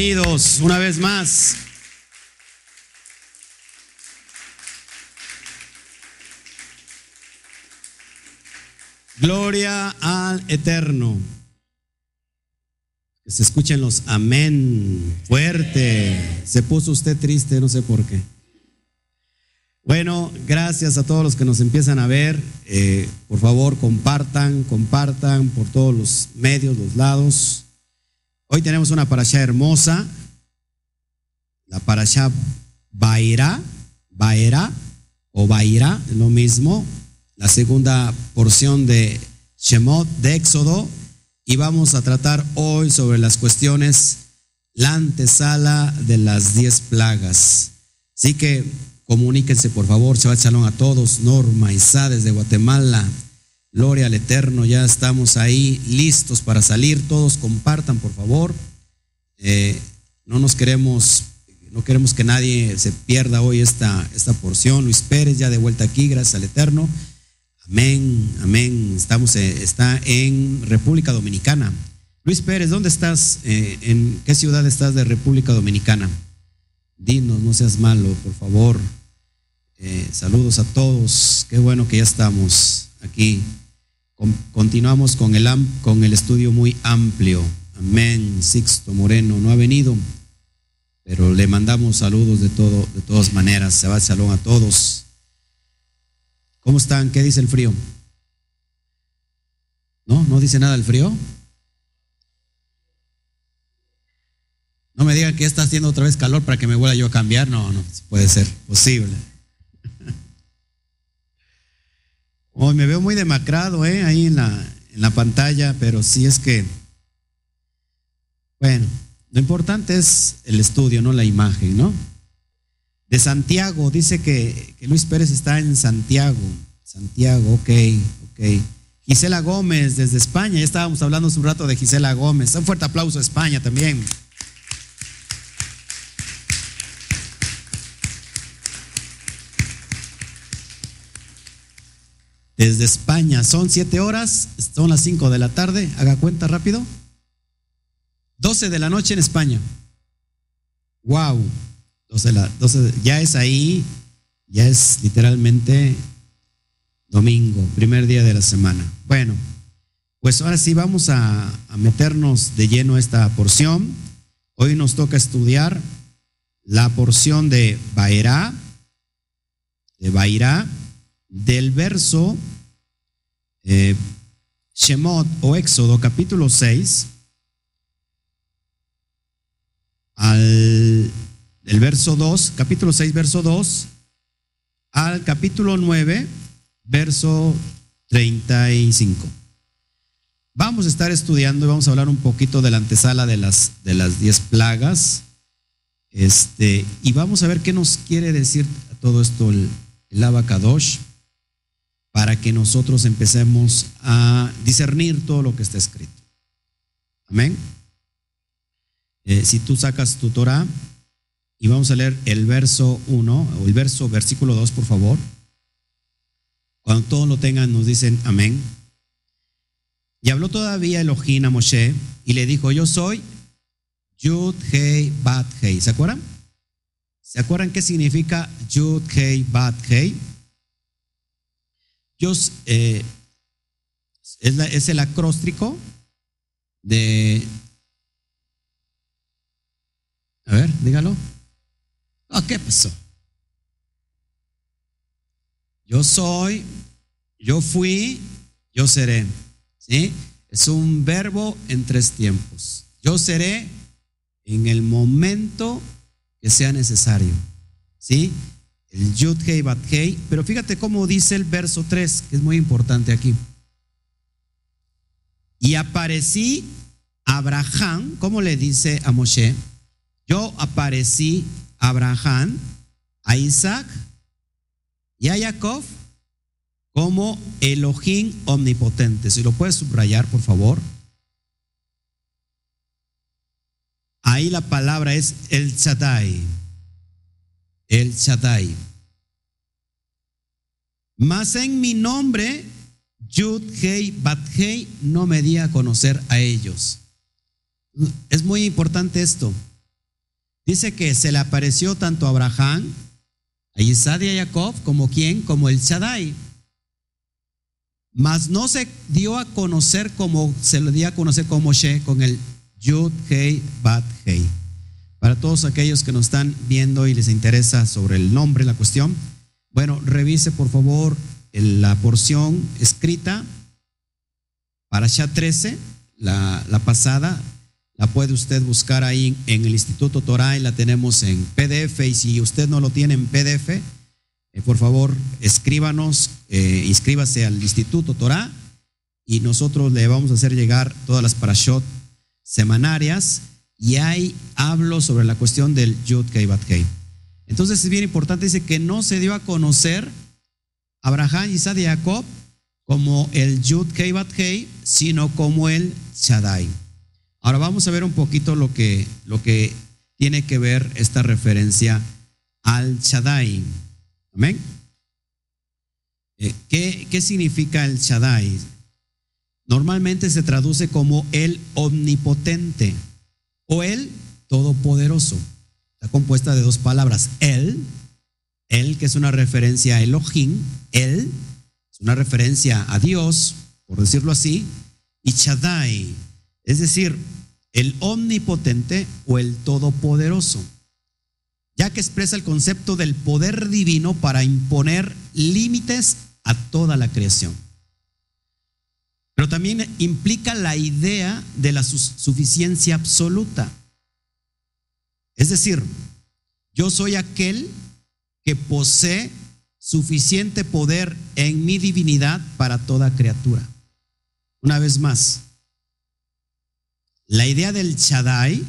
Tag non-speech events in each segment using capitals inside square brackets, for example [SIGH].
bienvenidos una vez más. Gloria al Eterno. Que se escuchen los amén fuerte. Se puso usted triste, no sé por qué. Bueno, gracias a todos los que nos empiezan a ver. Eh, por favor, compartan, compartan por todos los medios, los lados. Hoy tenemos una parasha hermosa. La parasha Baira, Baira o Baira, lo mismo. La segunda porción de Shemot, de Éxodo, y vamos a tratar hoy sobre las cuestiones, la antesala de las diez plagas. Así que comuníquense por favor, Shabbat Shalom a todos, Norma, Isa desde Guatemala, Gloria al Eterno, ya estamos ahí listos para salir, todos compartan por favor. Eh, no nos queremos, no queremos que nadie se pierda hoy esta, esta porción. Luis Pérez ya de vuelta aquí, gracias al Eterno. Amén, amén. Estamos, eh, está en República Dominicana. Luis Pérez, ¿dónde estás? Eh, ¿En qué ciudad estás de República Dominicana? Dinos, no seas malo, por favor. Saludos a todos. Qué bueno que ya estamos aquí. Continuamos con el, con el estudio muy amplio. Amén. Sixto Moreno no ha venido, pero le mandamos saludos de, todo, de todas maneras. Se va el salón a todos. ¿Cómo están? ¿Qué dice el frío? ¿No? ¿No dice nada el frío? No me digan que está haciendo otra vez calor para que me vuelva yo a cambiar. No, no puede ser posible. Hoy me veo muy demacrado, ¿eh? Ahí en la, en la pantalla, pero sí es que, bueno, lo importante es el estudio, no la imagen, ¿no? de Santiago. Dice que, Luis Pérez está en Santiago. Santiago, ok, ok. Gisela Gómez desde España. Ya estábamos hablando hace un rato de Gisela Gómez. Un fuerte aplauso a España también. Desde España. Son siete horas, son las cinco de la tarde. Haga cuenta rápido. Doce de la noche en España. Wow. 12, ya es ahí, ya es literalmente domingo, primer día de la semana. Bueno, pues ahora sí vamos a, a meternos de lleno a esta porción. Hoy nos toca estudiar la porción de Baerá, de Bairá, del verso eh, Shemot o Éxodo capítulo 6 al el verso 2, capítulo 6, verso 2, al capítulo 9, verso 35. Vamos a estar estudiando y vamos a hablar un poquito de la antesala de las, de las 10 plagas. Este, y vamos a ver qué nos quiere decir todo esto el, el Abacadosh para que nosotros empecemos a discernir todo lo que está escrito. Amén. Eh, si tú sacas tu Torah, y vamos a leer el verso 1 o el verso, versículo 2, por favor. Cuando todos lo tengan, nos dicen amén. Y habló todavía Elohim a Moshe y le dijo, yo soy Yud Hei Bat Hei. ¿Se acuerdan? ¿Se acuerdan qué significa Yud Hei Bat Hei? Eh, es, es el acróstico de... A ver, dígalo. Ah, ¿qué pasó? Yo soy, yo fui, yo seré. ¿Sí? Es un verbo en tres tiempos. Yo seré en el momento que sea necesario. ¿Sí? El Yud Hei Bat Hei. Pero fíjate cómo dice el verso 3, que es muy importante aquí. Y aparecí Abraham, ¿cómo le dice a Moshe? Yo aparecí a Abraham, a Isaac y a Jacob como Elohim omnipotente. Si lo puedes subrayar, por favor. Ahí la palabra es el Shaddai. El Shaddai. Mas en mi nombre, Yud Hei Bat Hei, no me di a conocer a ellos. Es muy importante esto. Dice que se le apareció tanto a Abraham, a Isaac y a Jacob, como quien, como el Shaddai. Mas no se dio a conocer como se le dio a conocer como She con el Yud Hei Bat Hei. Para todos aquellos que nos están viendo y les interesa sobre el nombre, la cuestión, bueno, revise por favor la porción escrita para Sha 13, la, la pasada, la puede usted buscar ahí en el Instituto Torah y la tenemos en PDF. Y si usted no lo tiene en PDF, eh, por favor, escríbanos, eh, inscríbase al Instituto Torah y nosotros le vamos a hacer llegar todas las parashot semanarias. Y ahí hablo sobre la cuestión del Yud Kei Bat. Entonces es bien importante, dice que no se dio a conocer Abraham, Isaac y Jacob como el Yud Kei Bat sino como el Shaddai. Ahora vamos a ver un poquito lo que, lo que tiene que ver esta referencia al Shaddai. Amén. Eh, ¿qué, ¿Qué significa el Shaddai? Normalmente se traduce como el omnipotente o el todopoderoso. Está compuesta de dos palabras. El, el que es una referencia a Elohim, el es una referencia a Dios, por decirlo así, y Shaddai, es decir, el omnipotente o el todopoderoso, ya que expresa el concepto del poder divino para imponer límites a toda la creación. Pero también implica la idea de la suficiencia absoluta. Es decir, yo soy aquel que posee suficiente poder en mi divinidad para toda criatura. Una vez más, la idea del Shaddai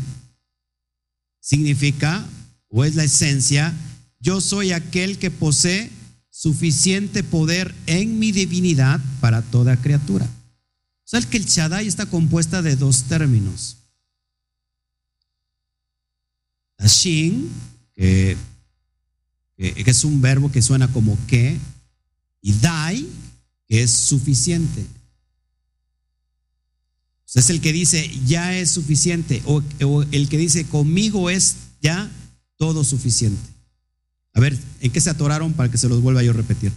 significa, o es la esencia, yo soy aquel que posee suficiente poder en mi divinidad para toda criatura. O sea, que el Shaddai está compuesta de dos términos. Ashin, que, que, es un verbo que suena como que, y dai, que es suficiente es el que dice, ya es suficiente, o, el que dice, conmigo es ya todo suficiente. A ver, ¿en qué se atoraron para que se los vuelva yo a repetir?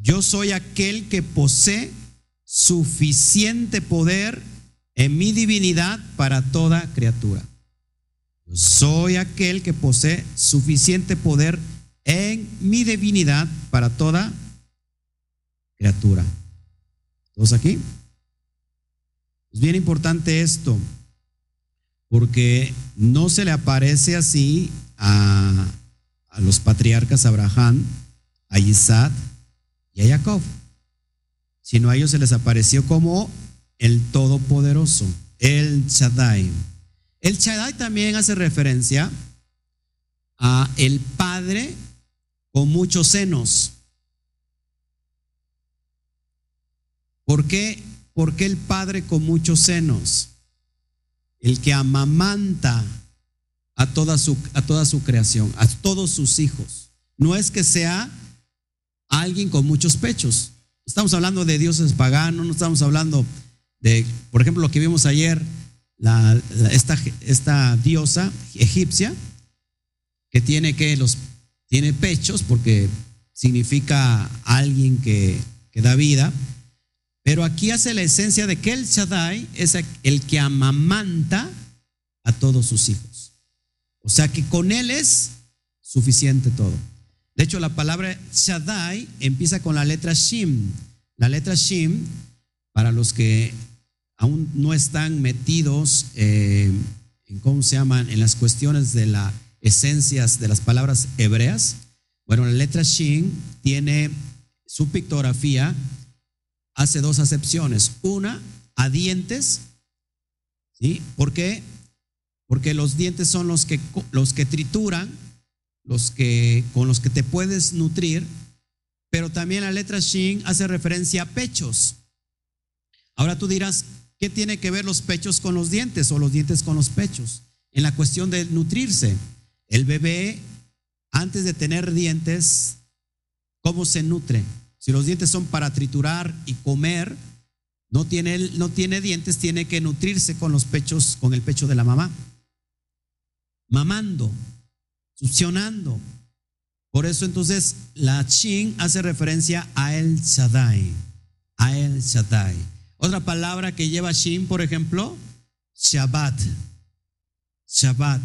Yo soy aquel que posee suficiente poder en mi divinidad para toda criatura. Soy aquel que posee suficiente poder en mi divinidad para toda criatura. ¿Todos aquí? Es bien importante esto, porque no se le aparece así a, a los patriarcas Abraham, a Isaac y a Jacob, sino a ellos se les apareció como el Todopoderoso, el Shaddai. El Shaddai también hace referencia a el Padre con muchos senos. ¿Por qué? Porque el Padre con muchos senos, el que amamanta a toda su, a toda su creación, a todos sus hijos. No es que sea alguien con muchos pechos. Estamos hablando de dioses paganos, no estamos hablando de, por ejemplo, lo que vimos ayer, esta, esta, diosa egipcia, que tiene que los tiene pechos porque significa alguien que, que da vida, pero aquí hace la esencia de que el Shaddai es el que amamanta a todos sus hijos. O sea que con él es suficiente todo. De hecho, la palabra Shaddai empieza con la letra Shim. La letra Shim, para los que aún no están metidos eh, en cómo se llaman, en las cuestiones de las esencias de las palabras hebreas, bueno, la letra Shin tiene su pictografía hace dos acepciones. Una, a dientes. ¿Sí? ¿Por qué? Porque los dientes son los que, los que trituran, los que, con los que te puedes nutrir, pero también la letra Shin hace referencia a pechos. Ahora tú dirás, ¿qué tiene que ver los pechos con los dientes o los dientes con los pechos? En la cuestión de nutrirse. El bebé, antes de tener dientes, ¿cómo se nutre? Si los dientes son para triturar y comer, no tiene, no tiene dientes, tiene que nutrirse con los pechos, con el pecho de la mamá. Mamando, succionando. Por eso entonces la Shin hace referencia a El Shaddai. A El Shaddai. Otra palabra que lleva Shin, por ejemplo, Shabbat. Shabbat.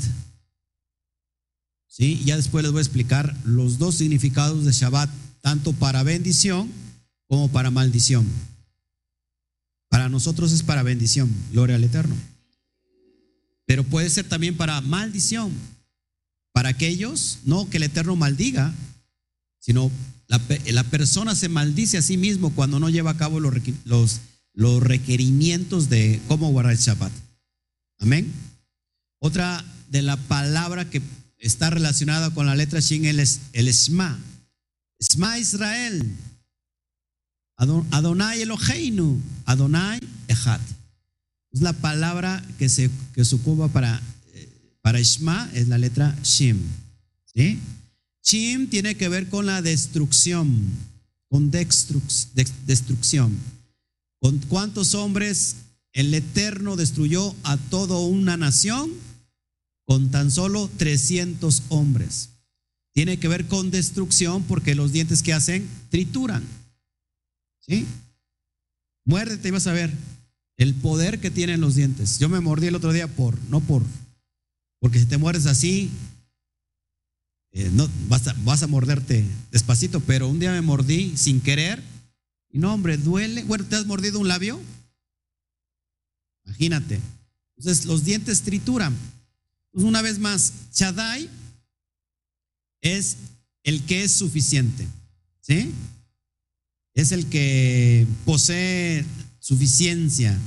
¿Sí? Ya después les voy a explicar los dos significados de Shabbat, tanto para bendición como para maldición. Para nosotros es para bendición, gloria al Eterno. Pero puede ser también para maldición. Para aquellos, no que el Eterno maldiga, sino la, persona se maldice a sí mismo cuando no lleva a cabo los, requerimientos de cómo guardar el Shabbat. Amén. Otra de la palabra que está relacionada con la letra Shin es el Shema. Shema Israel. Adonai Eloheinu. Adonai Echad. Es la palabra que se, que se ocupa para, para Shema, es la letra Shim. Shim tiene que ver con la destrucción, con destrucción. ¿Con cuántos hombres el Eterno destruyó a toda una nación? Con tan solo 300 hombres. Tiene que ver con destrucción porque los dientes que hacen trituran. ¿Sí? Muérdete y vas a ver el poder que tienen los dientes. Yo me mordí el otro día por, no por, porque si te muerdes así, eh, no, vas a, morderte despacito, pero un día me mordí sin querer y no, hombre, duele. Bueno, ¿te has mordido un labio? Imagínate. Entonces, los dientes trituran. Una vez más, Shaddai es el que es suficiente. ¿Sí? Es el que posee suficiencia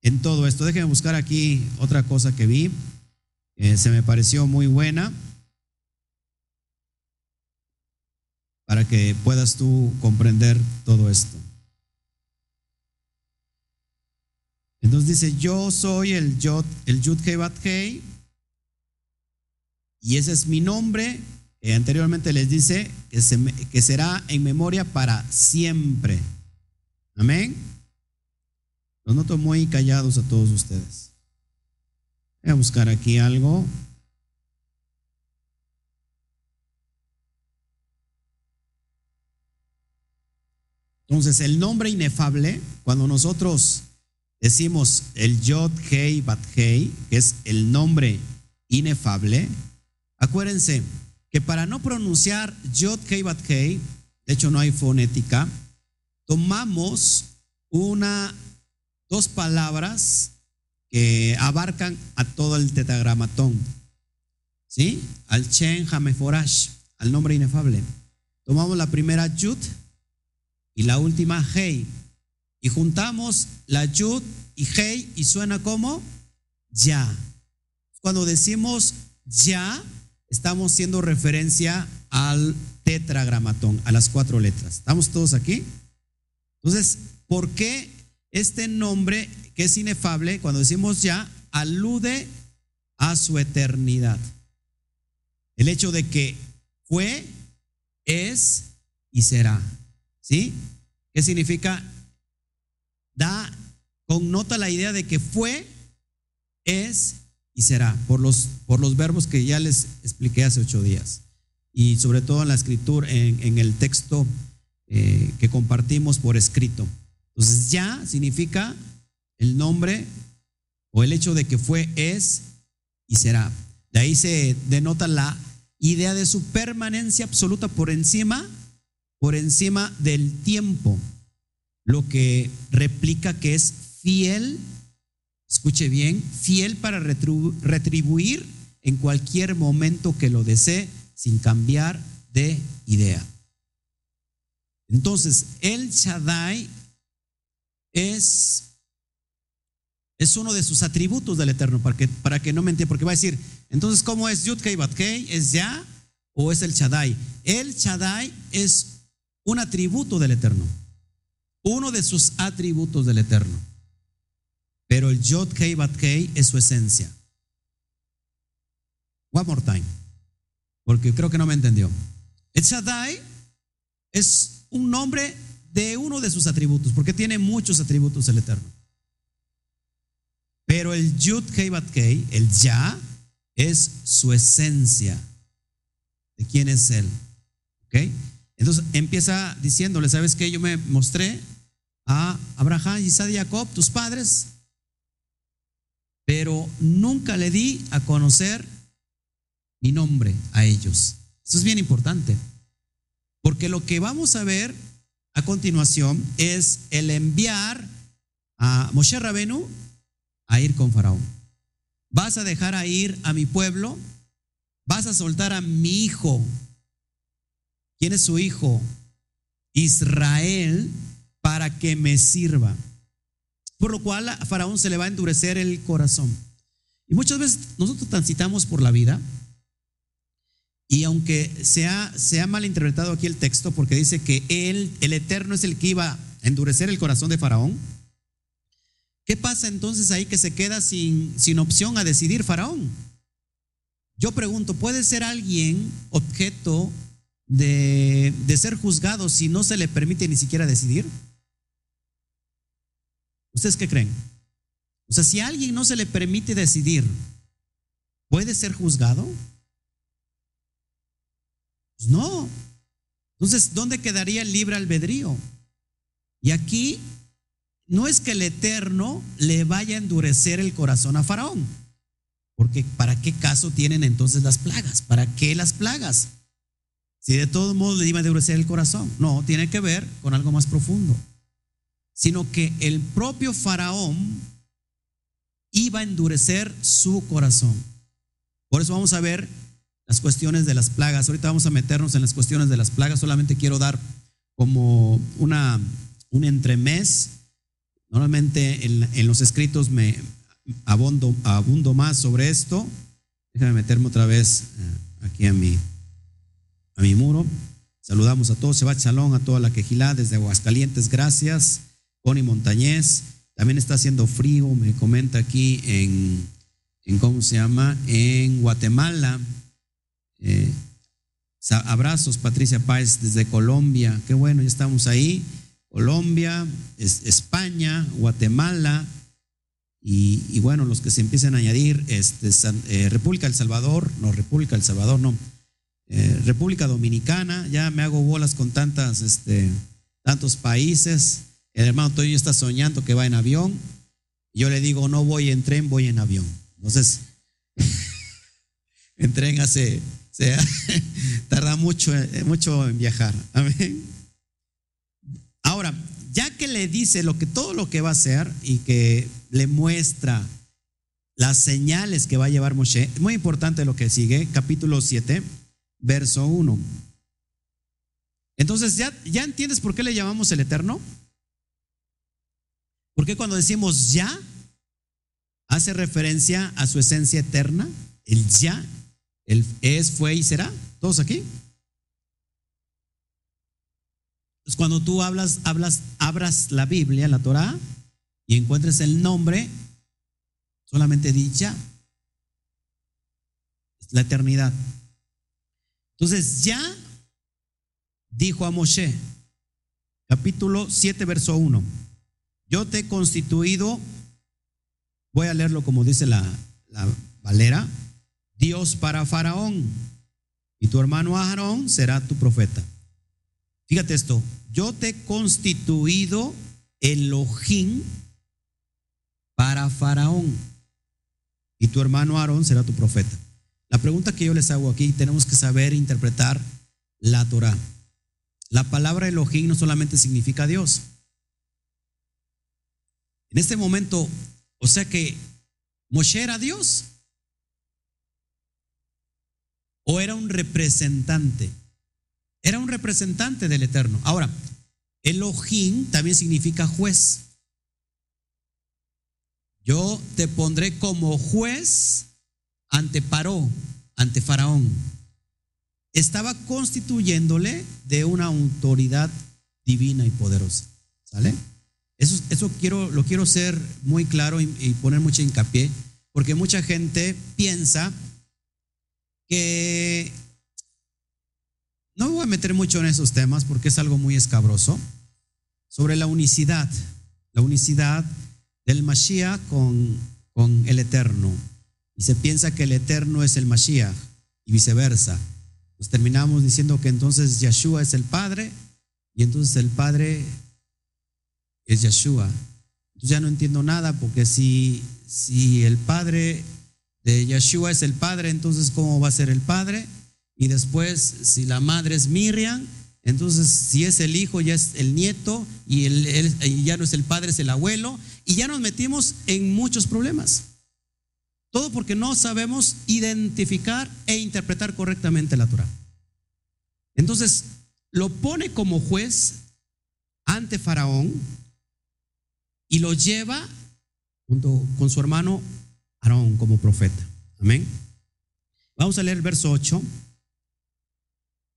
en todo esto. Déjenme buscar aquí otra cosa que vi. Se me pareció muy buena. Para que puedas tú comprender todo esto. Entonces dice, yo soy el Yod, el Yud Hei y ese es mi nombre. Eh, anteriormente les dice que, que será en memoria para siempre. Amén. Los noto muy callados a todos ustedes. Voy a buscar aquí algo. Entonces, el nombre inefable, cuando nosotros decimos el Yod Hei Bat Hei, que es el nombre inefable, acuérdense que para no pronunciar Yod Hei Bat Hei, de hecho no hay fonética, tomamos una, dos palabras que abarcan a todo el tetragramatón, ¿sí? Al Chen Hameforash, al nombre inefable. Tomamos la primera Yud y la última Hei y juntamos la yud y hey y suena como ya. Cuando decimos ya, estamos haciendo referencia al tetragramatón, a las cuatro letras. ¿Estamos todos aquí? Entonces, ¿por qué este nombre que es inefable, cuando decimos ya, alude a su eternidad? El hecho de que fue, es y será. ¿Sí? ¿Qué significa da, connota la idea de que fue, es y será, por los, por los verbos que ya les expliqué hace ocho días. Y sobre todo en la escritura, en, el texto eh, que compartimos por escrito. Entonces, ya significa el nombre o el hecho de que fue, es y será. De ahí se denota la idea de su permanencia absoluta por encima, por encima del tiempo lo que replica que es fiel, escuche bien, fiel para retribuir en cualquier momento que lo desee sin cambiar de idea. Entonces, el Shaddai es, es uno de sus atributos del Eterno, para que, para que no me entienda, porque va a decir, entonces, ¿cómo es Yud Kei Bat ¿Es ya o es el Shaddai? El Shaddai es un atributo del Eterno uno de sus atributos del Eterno. Pero el Yod Kei Bat Kei es su esencia. One more time, porque creo que no me entendió. El Shaddai es un nombre de uno de sus atributos, porque tiene muchos atributos el Eterno. Pero el Yud Hei Bat Kei, el Ya, es su esencia de quién es Él. ¿Ok? Entonces empieza diciéndole, ¿sabes qué? Yo me mostré a Abraham, Isaac y Jacob, tus padres, pero nunca le di a conocer mi nombre a ellos. Eso es bien importante, porque lo que vamos a ver a continuación es el enviar a Moshe Rabenu a ir con Faraón. Vas a dejar a ir a mi pueblo, vas a soltar a mi hijo. ¿Quién es su hijo? Israel, para que me sirva. Por lo cual a Faraón se le va a endurecer el corazón. Y muchas veces nosotros transitamos por la vida y aunque se ha, se ha malinterpretado aquí el texto porque dice que él, el Eterno, es el que iba a endurecer el corazón de Faraón, ¿qué pasa entonces ahí que se queda sin, sin opción a decidir Faraón? Yo pregunto, ¿puede ser alguien objeto de, de ser juzgado si no se le permite ni siquiera decidir? ¿Ustedes qué creen? O sea, si a alguien no se le permite decidir, ¿puede ser juzgado? No. Entonces, ¿dónde quedaría el libre albedrío? Y aquí no es que el Eterno le vaya a endurecer el corazón a Faraón. Porque ¿para qué caso tienen entonces las plagas? ¿Para qué las plagas? Si de todos modos le iba a endurecer el corazón. No, tiene que ver con algo más profundo. Sino que el propio Faraón iba a endurecer su corazón. Por eso vamos a ver las cuestiones de las plagas. Ahorita vamos a meternos en las cuestiones de las plagas. Solamente quiero dar como una, un entremés. Normalmente en, los escritos me abundo, abundo más sobre esto. Déjame meterme otra vez eh, aquí a mi, a mi muro. Saludamos a todos, Shabbat Shalom, a toda la quejilá desde Aguascalientes, gracias. Connie Montañez, también está haciendo frío, me comenta aquí en, en ¿cómo se llama? En Guatemala, eh, abrazos, Patricia Páez desde Colombia. Qué bueno, ya estamos ahí. Colombia, España, Guatemala. Y, bueno, los que se empiecen a añadir, este, eh, República El Salvador, no, República El Salvador, no, eh, República Dominicana, ya me hago bolas con tantas, este, tantos países. El hermano Toyo está soñando que va en avión. Yo le digo, no voy en tren, voy en avión. Entonces, [LAUGHS] en tren hace sea, [LAUGHS] tarda mucho, eh, mucho en viajar. Amén. Ahora, ya que le dice lo que, todo lo que va a hacer y que le muestra las señales que va a llevar Moshe, es muy importante lo que sigue, capítulo 7, verso 1. Entonces, ¿ya, ¿ya entiendes por qué le llamamos el Eterno? Porque cuando decimos ya, hace referencia a su esencia eterna, el ya el es, fue y será. ¿Todos aquí? Pues cuando tú hablas, hablas, abras la Biblia, la Torah, y encuentres el nombre, solamente dicha Es la eternidad. Entonces ya dijo a Moshe, capítulo 7, verso 1, yo te he constituido, voy a leerlo como dice la, la Valera, Dios para Faraón, y tu hermano Aarón será tu profeta. Fíjate esto, yo te he constituido Elohim para Faraón, y tu hermano Aarón será tu profeta. La pregunta que yo les hago aquí, tenemos que saber interpretar la Torah. La palabra Elohim no solamente significa Dios. En este momento, o sea que Moshe era Dios. O era un representante. Era un representante del Eterno. Ahora, Elohim también significa juez. Yo te pondré como juez ante Paró, ante Faraón. Estaba constituyéndole de una autoridad divina y poderosa. ¿Sale? Eso, eso quiero, lo quiero ser muy claro y, y poner mucho hincapié, porque mucha gente piensa que no me voy a meter mucho en esos temas porque es algo muy escabroso, sobre la unicidad, la unicidad del Mashiach con, con el Eterno. Y se piensa que el Eterno es el Mashiach y viceversa. Nos terminamos diciendo que entonces Yeshua es el Padre y entonces el Padre es Yeshua. Entonces ya no entiendo nada porque si, si el Padre de Yeshua es el Padre, entonces ¿cómo va a ser el Padre? Y después, si la madre es Miriam, entonces si es el hijo, ya es el nieto, y, ya no es el padre, es el abuelo, y ya nos metimos en muchos problemas. Todo porque no sabemos identificar e interpretar correctamente la Torah. Entonces, lo pone como juez ante Faraón y lo lleva junto con su hermano Aarón como profeta. Amén. Vamos a leer el verso 8.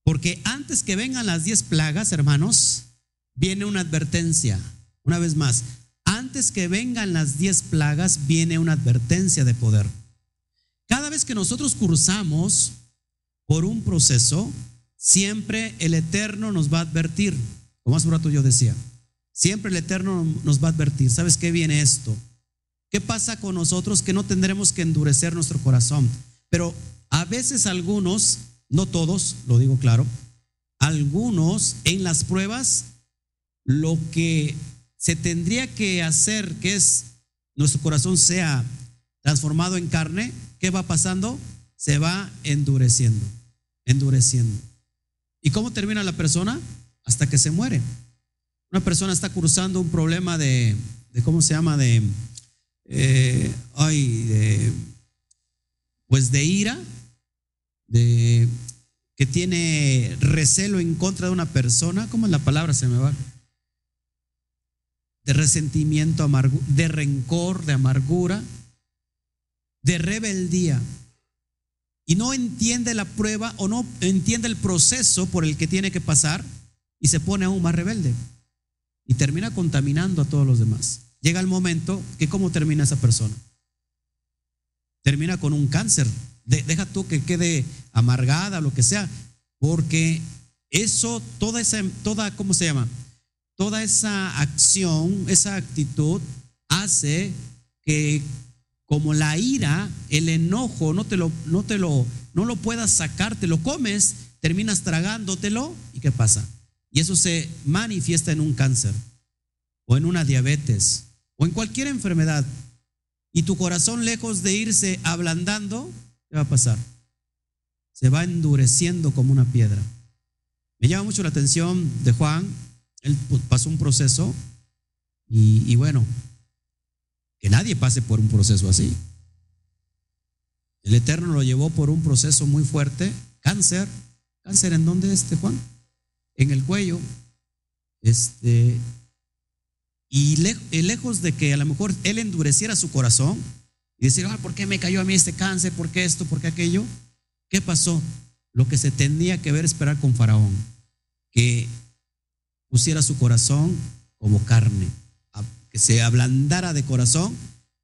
Porque antes que vengan las diez plagas, hermanos, viene una advertencia. Una vez más, antes que vengan las diez plagas, viene una advertencia de poder. Cada vez que nosotros cursamos por un proceso, siempre el Eterno nos va a advertir. Como hace un rato yo decía, siempre el Eterno nos va a advertir. ¿Sabes qué viene esto? ¿Qué pasa con nosotros que no tendremos que endurecer nuestro corazón? Pero a veces algunos, no todos, lo digo claro, algunos en las pruebas, lo que se tendría que hacer, que es nuestro corazón sea transformado en carne, ¿qué va pasando? Se va endureciendo, endureciendo. ¿Y cómo termina la persona? Hasta que se muere. Una persona está cruzando un problema de, de ¿cómo se llama? De, eh, ay, pues de ira, de que tiene recelo en contra de una persona, ¿cómo es la palabra? Se me va de resentimiento, de rencor, de amargura, de rebeldía, y no entiende la prueba o no entiende el proceso por el que tiene que pasar y se pone aún más rebelde y termina contaminando a todos los demás. Llega el momento que cómo termina esa persona. Termina con un cáncer. deja tú que quede amargada, lo que sea, porque eso, toda esa, toda, ¿cómo se llama? toda esa acción, esa actitud hace que como la ira, el enojo, no te lo, no te lo, no lo puedas sacar, te lo comes, terminas tragándotelo y ¿qué pasa? Y eso se manifiesta en un cáncer o en una diabetes o en cualquier enfermedad. Y tu corazón lejos de irse ablandando, ¿qué va a pasar? Se va endureciendo como una piedra. Me llama mucho la atención de Juan él pasó un proceso y, bueno, que nadie pase por un proceso así. El Eterno lo llevó por un proceso muy fuerte, cáncer. ¿Cáncer en dónde este Juan? En el cuello. Este, y lejos de que a lo mejor él endureciera su corazón y decir, ah, ¿por qué me cayó a mí este cáncer? ¿Por qué esto? ¿Por qué aquello? ¿Qué pasó? Lo que se tenía que ver esperar con Faraón, que pusiera su corazón como carne, que se ablandara de corazón.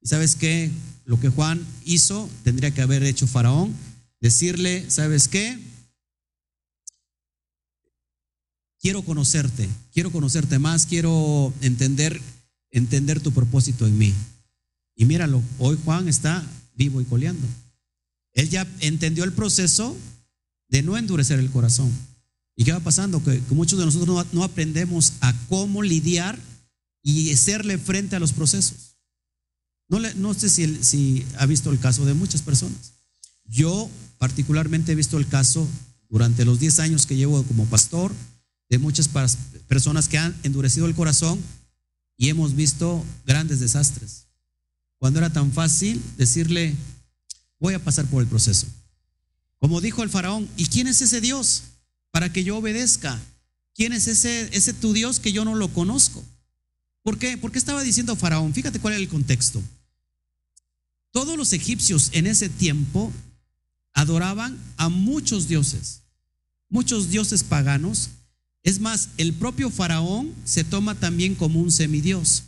¿Y sabes qué? Lo que Juan hizo tendría que haber hecho Faraón, decirle, ¿sabes qué? Quiero conocerte, quiero conocerte más, quiero entender, entender tu propósito en mí. Y míralo, hoy Juan está vivo y coleando. Él ya entendió el proceso de no endurecer el corazón. ¿Y qué va pasando? Que, muchos de nosotros no, aprendemos a cómo lidiar y hacerle frente a los procesos. No, no sé si, si ha visto el caso de muchas personas. Yo particularmente he visto el caso durante los 10 años que llevo como pastor de muchas personas que han endurecido el corazón y hemos visto grandes desastres. Cuando era tan fácil decirle, voy a pasar por el proceso. Como dijo el faraón, ¿y quién es ese Dios? para que yo obedezca. ¿Quién es ese, ese tu Dios que yo no lo conozco? ¿Por qué? Porque estaba diciendo Faraón, fíjate cuál era el contexto. Todos los egipcios en ese tiempo adoraban a muchos dioses, muchos dioses paganos. Es más, el propio faraón se toma también como un semidios.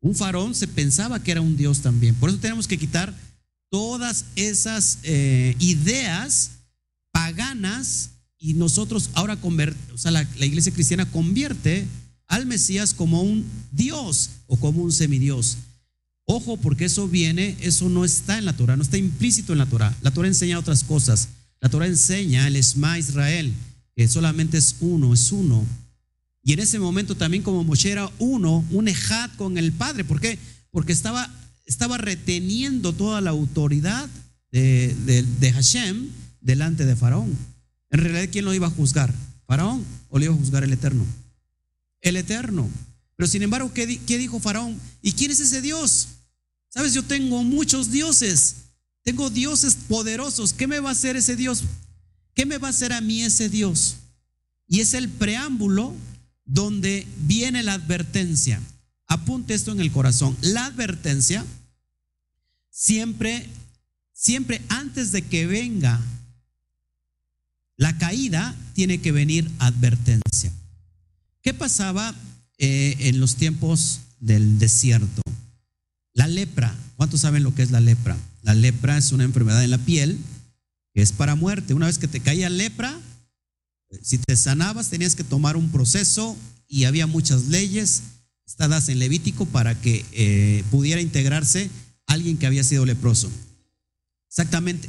Un faraón se pensaba que era un dios también. Por eso tenemos que quitar todas esas eh, ideas paganas y nosotros ahora, o sea, la, iglesia cristiana convierte al Mesías como un Dios o como un semidios. Ojo, porque eso viene, eso no está en la Torah, no está implícito en la Torah. La Torah enseña otras cosas. La Torah enseña el Esma Israel, que solamente es uno, es uno. Y en ese momento también como Moshe era uno, un ejad con el Padre. ¿Por qué? Porque estaba, estaba reteniendo toda la autoridad de, de, de Hashem delante de Faraón. En realidad, ¿quién lo iba a juzgar? ¿Faraón o le iba a juzgar el Eterno? El Eterno. Pero sin embargo, ¿qué, ¿qué, dijo Faraón? ¿Y quién es ese Dios? Sabes, yo tengo muchos dioses. Tengo dioses poderosos. ¿Qué me va a hacer ese Dios? ¿Qué me va a hacer a mí ese Dios? Y es el preámbulo donde viene la advertencia. Apunte esto en el corazón. La advertencia siempre, siempre antes de que venga la caída, tiene que venir advertencia. ¿Qué pasaba eh, en los tiempos del desierto? La lepra. ¿Cuántos saben lo que es la lepra? La lepra es una enfermedad en la piel que es para muerte. Una vez que te caía lepra, si te sanabas tenías que tomar un proceso y había muchas leyes estadas en Levítico para que eh, pudiera integrarse alguien que había sido leproso. Exactamente.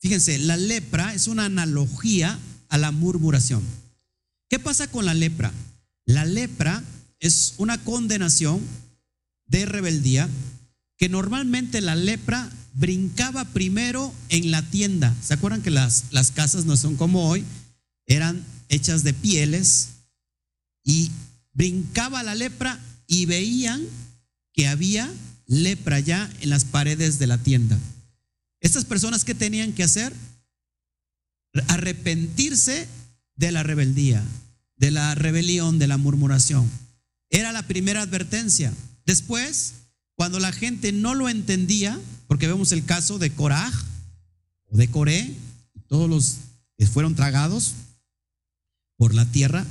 Fíjense, la lepra es una analogía a la murmuración. ¿Qué pasa con la lepra? La lepra es una condenación de rebeldía que normalmente la lepra brincaba primero en la tienda. ¿Se acuerdan que las, las casas no son como hoy? Eran hechas de pieles y brincaba la lepra y veían que había lepra ya en las paredes de la tienda. Estas personas, ¿qué tenían que hacer? Arrepentirse de la rebeldía, de la rebelión, de la murmuración. Era la primera advertencia. Después, cuando la gente no lo entendía, porque vemos el caso de Coraj o de Coré, todos los que fueron tragados por la tierra,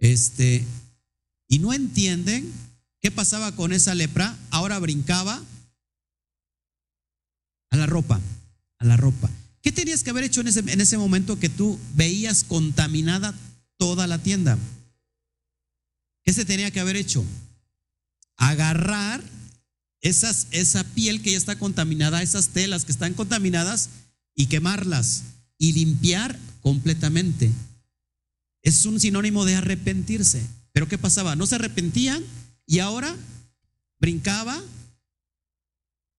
este, y no entienden qué pasaba con esa lepra, ahora brincaba a la ropa, a la ropa. ¿Qué tenías que haber hecho en ese, en ese momento que tú veías contaminada toda la tienda? ¿Qué se tenía que haber hecho? Agarrar esas, esa piel que ya está contaminada, esas telas que están contaminadas y quemarlas y limpiar completamente. Es un sinónimo de arrepentirse. Pero ¿qué pasaba? No se arrepentían y ahora brincaba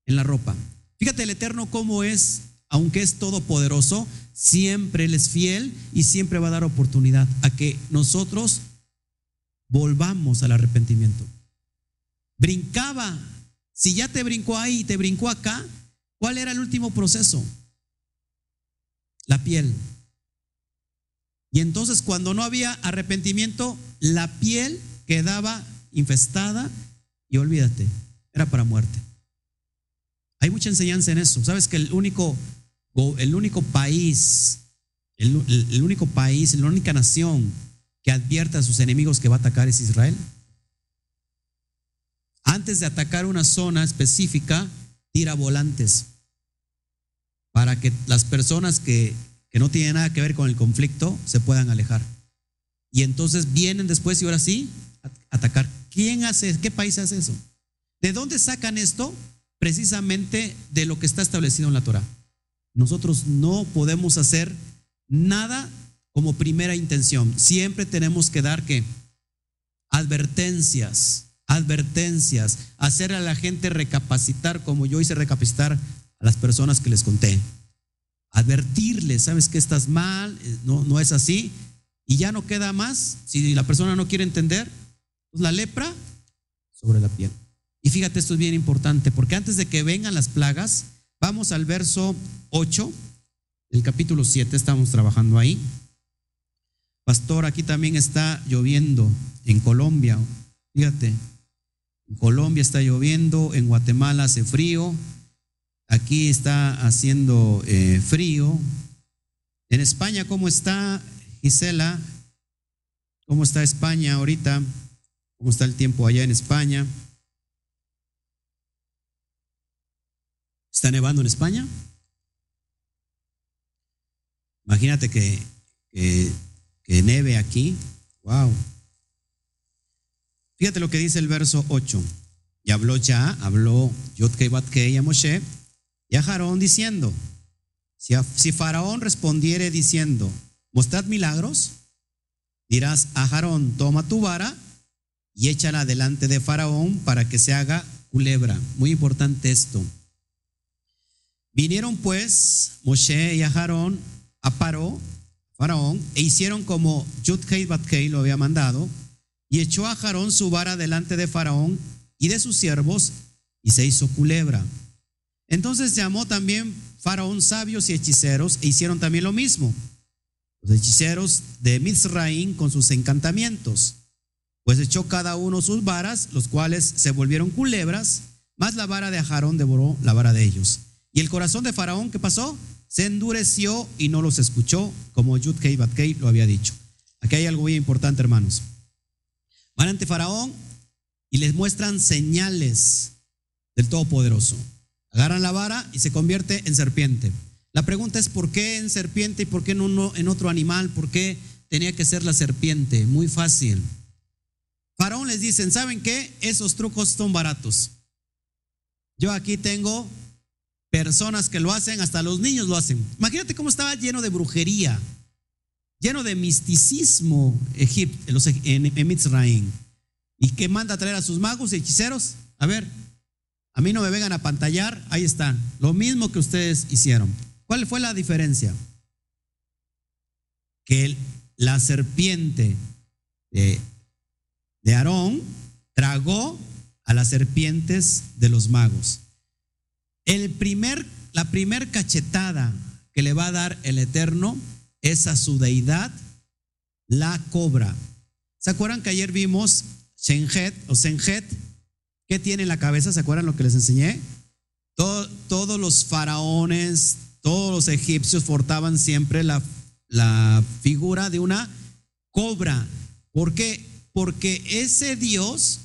en la ropa. Fíjate el Eterno cómo es, aunque es todopoderoso, siempre Él es fiel y siempre va a dar oportunidad a que nosotros volvamos al arrepentimiento. Brincaba, si ya te brincó ahí y te brincó acá, ¿cuál era el último proceso? La piel. Y entonces cuando no había arrepentimiento, la piel quedaba infestada y olvídate, era para muerte. Hay mucha enseñanza en eso. ¿Sabes que el único, el único país, el, el único país, la única nación que advierte a sus enemigos que va a atacar es Israel? Antes de atacar una zona específica, tira volantes para que las personas que, que no tienen nada que ver con el conflicto se puedan alejar. Y entonces vienen después y ahora sí, atacar. ¿Quién hace, qué país hace eso? ¿De dónde sacan esto? precisamente de lo que está establecido en la Torah. Nosotros no podemos hacer nada como primera intención. Siempre tenemos que dar que advertencias, advertencias, hacer a la gente recapacitar como yo hice recapacitar a las personas que les conté. Advertirles, sabes que estás mal, no, no es así, y ya no queda más. Si la persona no quiere entender, pues la lepra sobre la piel. Y fíjate, esto es bien importante, porque antes de que vengan las plagas, vamos al verso 8, el capítulo 7, estamos trabajando ahí. Pastor, aquí también está lloviendo en Colombia. Fíjate, en Colombia está lloviendo, en Guatemala hace frío, aquí está haciendo eh, frío. En España, ¿cómo está Gisela? ¿Cómo está España ahorita? ¿Cómo está el tiempo allá en España? ¿Está nevando en España? Imagínate que, que, neve aquí. Wow. Fíjate lo que dice el verso 8. Y habló ya, habló Yodkei Batkei a Moshe y a Jarón diciendo, si, si Faraón respondiere diciendo, mostrad milagros, dirás a Jarón, toma tu vara y échala delante de Faraón para que se haga culebra. Muy importante esto. Vinieron pues Moshe y a Jarón a Paró, Faraón, e hicieron como Yudkei Batkei lo había mandado, y echó a Jarón su vara delante de Faraón y de sus siervos, y se hizo culebra. Entonces llamó también Faraón sabios y hechiceros, e hicieron también lo mismo. Los hechiceros de Mizraim con sus encantamientos. Pues echó cada uno sus varas, los cuales se volvieron culebras, más la vara de Ajarón devoró la vara de ellos. Y el corazón de Faraón, ¿qué pasó? Se endureció y no los escuchó, como Yudkei Batkei lo había dicho. Aquí hay algo muy importante, hermanos. Van ante Faraón y les muestran señales del Todopoderoso. Agarran la vara y se convierte en serpiente. La pregunta es ¿por qué en serpiente y por qué no en otro animal? ¿Por qué tenía que ser la serpiente? Muy fácil. Faraón les dicen, ¿saben qué? Esos trucos son baratos. Yo aquí tengo personas que lo hacen, hasta los niños lo hacen. Imagínate cómo estaba lleno de brujería, lleno de misticismo Egipto, en, en Mitzrayim. ¿Y qué manda a traer a sus magos y hechiceros? A ver, a mí no me vengan a pantallar, ahí están, lo mismo que ustedes hicieron. ¿Cuál fue la diferencia? Que la serpiente de, de Aarón tragó a las serpientes de los magos. El primer, la primer cachetada que le va a dar el Eterno es a su deidad, la cobra. ¿Se acuerdan que ayer vimos Shenhet o Senhet? ¿Qué tiene en la cabeza? ¿Se acuerdan lo que les enseñé? todos los faraones, todos los egipcios portaban siempre la, la figura de una cobra. ¿Por qué? Porque ese Dios,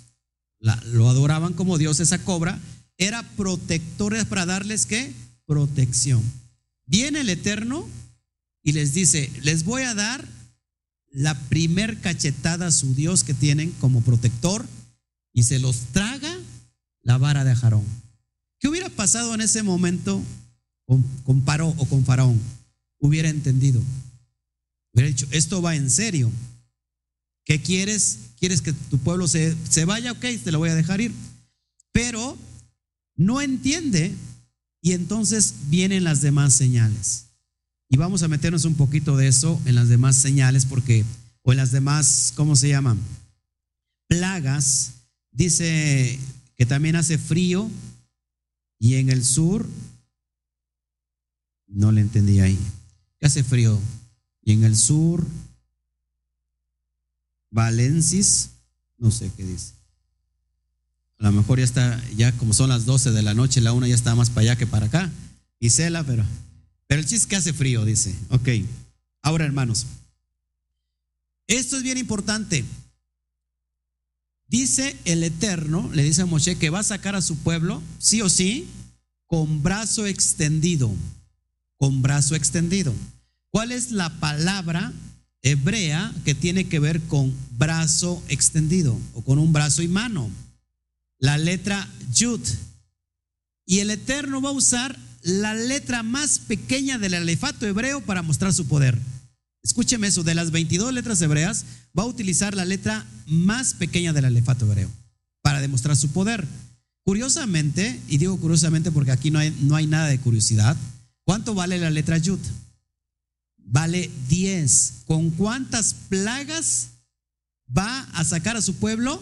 lo adoraban como Dios, esa cobra, era protector para darles qué? Protección. Viene el Eterno y les dice, les voy a dar la primer cachetada a su Dios que tienen como protector y se los traga la vara de Ajarón. ¿Qué hubiera pasado en ese momento con, con Paró o con Faraón? Hubiera entendido. Hubiera dicho, esto va en serio. ¿Qué quieres? ¿Quieres que tu pueblo se, se vaya? Ok, te lo voy a dejar ir. Pero no entiende y entonces vienen las demás señales. Y vamos a meternos un poquito de eso en las demás señales porque, o en las demás, ¿cómo se llaman? Plagas. Dice que también hace frío y en el sur, no le entendí ahí, que hace frío. Y en el sur, Valencis, no sé qué dice. A lo mejor ya está, ya como son las 12 de la noche, la una ya está más para allá que para acá. Y cela, pero, pero el chiste es que hace frío, dice. Ok. Ahora, hermanos, esto es bien importante. Dice el Eterno, le dice a Moshe que va a sacar a su pueblo, sí o sí, con brazo extendido. Con brazo extendido. ¿Cuál es la palabra hebrea que tiene que ver con brazo extendido o con un brazo y mano? la letra Yud. Y el Eterno va a usar la letra más pequeña del alefato hebreo para mostrar su poder. Escúcheme eso, de las 22 letras hebreas, va a utilizar la letra más pequeña del alefato hebreo para demostrar su poder. Curiosamente, y digo curiosamente porque aquí no hay, no hay nada de curiosidad, ¿cuánto vale la letra Yud? Vale 10. ¿Con cuántas plagas va a sacar a su pueblo?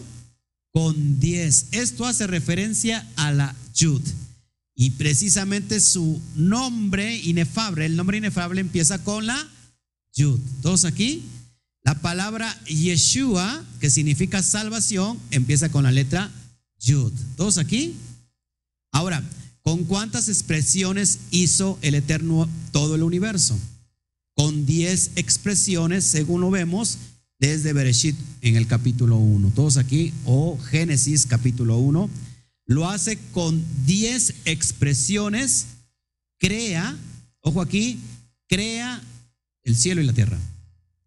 con 10. Esto hace referencia a la Yud. Y precisamente su nombre inefable, el nombre inefable empieza con la Yud. ¿Todos aquí? La palabra Yeshua, que significa salvación, empieza con la letra Yud. ¿Todos aquí? Ahora, ¿con cuántas expresiones hizo el Eterno todo el universo? Con 10 expresiones, según lo vemos, desde Bereshit en el capítulo 1. Todos aquí, o Génesis capítulo 1, lo hace con 10 expresiones, crea, ojo aquí, crea el cielo y la tierra,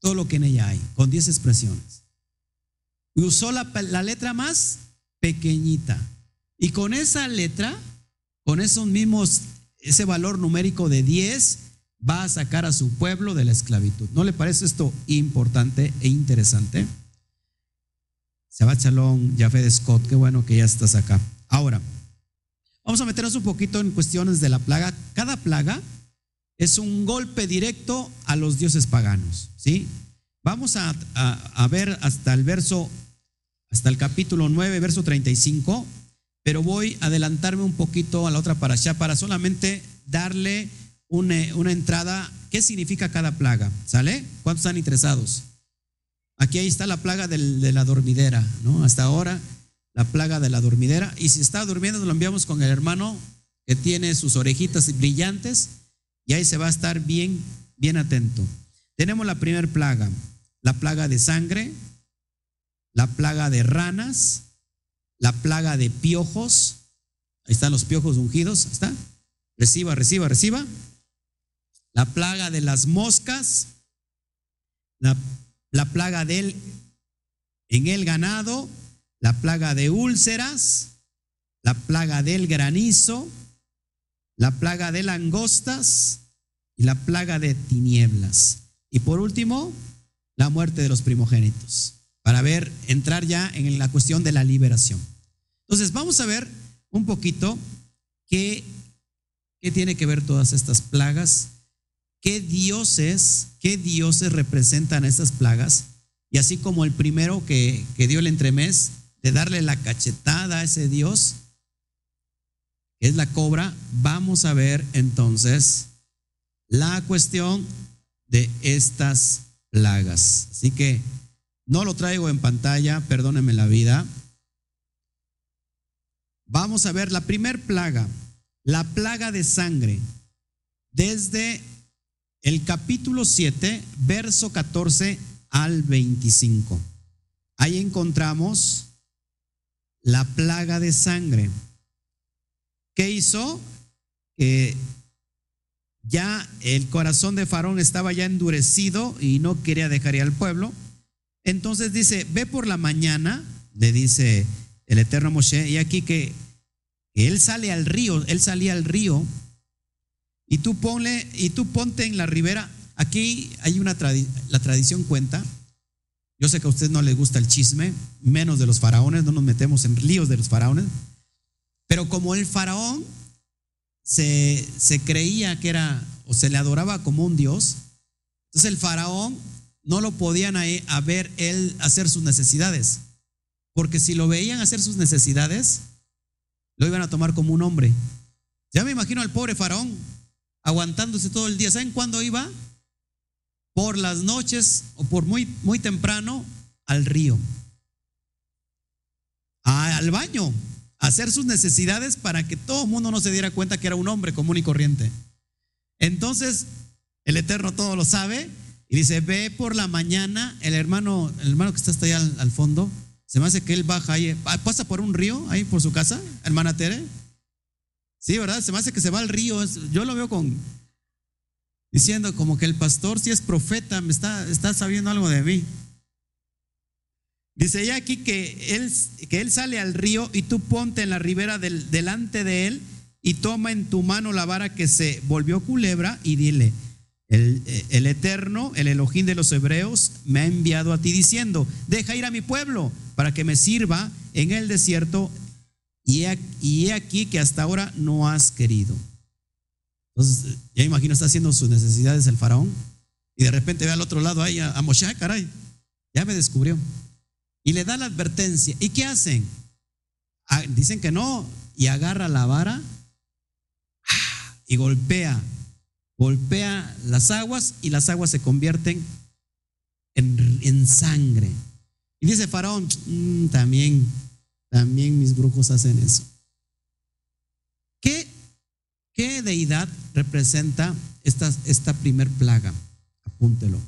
todo lo que en ella hay, con 10 expresiones. Y usó la, la letra más pequeñita. Y con esa letra, con esos mismos, ese valor numérico de 10, va a sacar a su pueblo de la esclavitud. ¿No le parece esto importante e interesante? Shabbat Shalom, Jafé Scott, qué bueno que ya estás acá. Ahora, vamos a meternos un poquito en cuestiones de la plaga. Cada plaga es un golpe directo a los dioses paganos, ¿sí? Vamos a, ver hasta el verso, hasta el capítulo 9, verso 35, pero voy a adelantarme un poquito a la otra para allá para solamente darle una, entrada. ¿Qué significa cada plaga? ¿Sale? ¿Cuántos están interesados? Aquí ahí está la plaga de la dormidera, ¿no? Hasta ahora, la plaga de la dormidera. Y si está durmiendo, lo enviamos con el hermano que tiene sus orejitas brillantes y ahí se va a estar bien, bien atento. Tenemos la primera plaga, la plaga de sangre, la plaga de ranas, la plaga de piojos. Ahí están los piojos ungidos, ¿está? Reciba, reciba, reciba la plaga de las moscas, la, plaga del en el ganado, la plaga de úlceras, la plaga del granizo, la plaga de langostas y la plaga de tinieblas. Y por último, la muerte de los primogénitos, para ver, entrar ya en la cuestión de la liberación. Entonces, vamos a ver un poquito qué, qué tiene que ver todas estas plagas qué dioses, qué dioses representan estas plagas. Y así como el primero que, dio el entremés de darle la cachetada a ese dios, que es la cobra, vamos a ver entonces la cuestión de estas plagas. Así que no lo traigo en pantalla, perdónenme la vida. Vamos a ver la primer plaga, la plaga de sangre, desde el capítulo 7, verso 14 al 25. Ahí encontramos la plaga de sangre. ¿Qué hizo? Que ya el corazón de Farón estaba ya endurecido y no quería dejar ir al pueblo. Entonces dice, ve por la mañana, le dice el eterno Moshe, y aquí que él sale al río, él salía al río y tú ponle, y tú ponte en la ribera. Aquí hay una la tradición cuenta. Yo sé que a usted no le gusta el chisme, menos de los faraones, no nos metemos en líos de los faraones. Pero como el faraón se, se creía que era, o se le adoraba como un dios, entonces el faraón no lo podían a ver él hacer sus necesidades. Porque si lo veían hacer sus necesidades, lo iban a tomar como un hombre. Ya me imagino al pobre faraón aguantándose todo el día. ¿Saben cuándo iba? Por las noches o por muy, muy temprano al río, al baño, hacer sus necesidades para que todo el mundo no se diera cuenta que era un hombre común y corriente. Entonces, el Eterno todo lo sabe y dice, ve por la mañana, el hermano, el hermano que está hasta allá al, al fondo, se me hace que él baja ahí, pasa por un río ahí por su casa, hermana Tere, Sí, ¿verdad? Se me hace que se va al río. Yo lo veo con diciendo como que el pastor si es profeta, me está, está sabiendo algo de mí. Dice ya aquí que él, que él sale al río y tú ponte en la ribera del, delante de él y toma en tu mano la vara que se volvió culebra y dile, el, el, Eterno, el Elohim de los Hebreos, me ha enviado a ti diciendo, deja ir a mi pueblo para que me sirva en el desierto y he, aquí que hasta ahora no has querido. Entonces, ya imagino, está haciendo sus necesidades el faraón y de repente ve al otro lado ahí a, Moshe, caray, ya me descubrió. Y le da la advertencia. ¿Y qué hacen? Ah, dicen que no y agarra la vara y golpea, golpea las aguas y las aguas se convierten en, sangre. Y dice Faraón, mm, también también mis brujos hacen eso. ¿Qué, qué deidad representa esta, esta primer plaga? Apúntelo.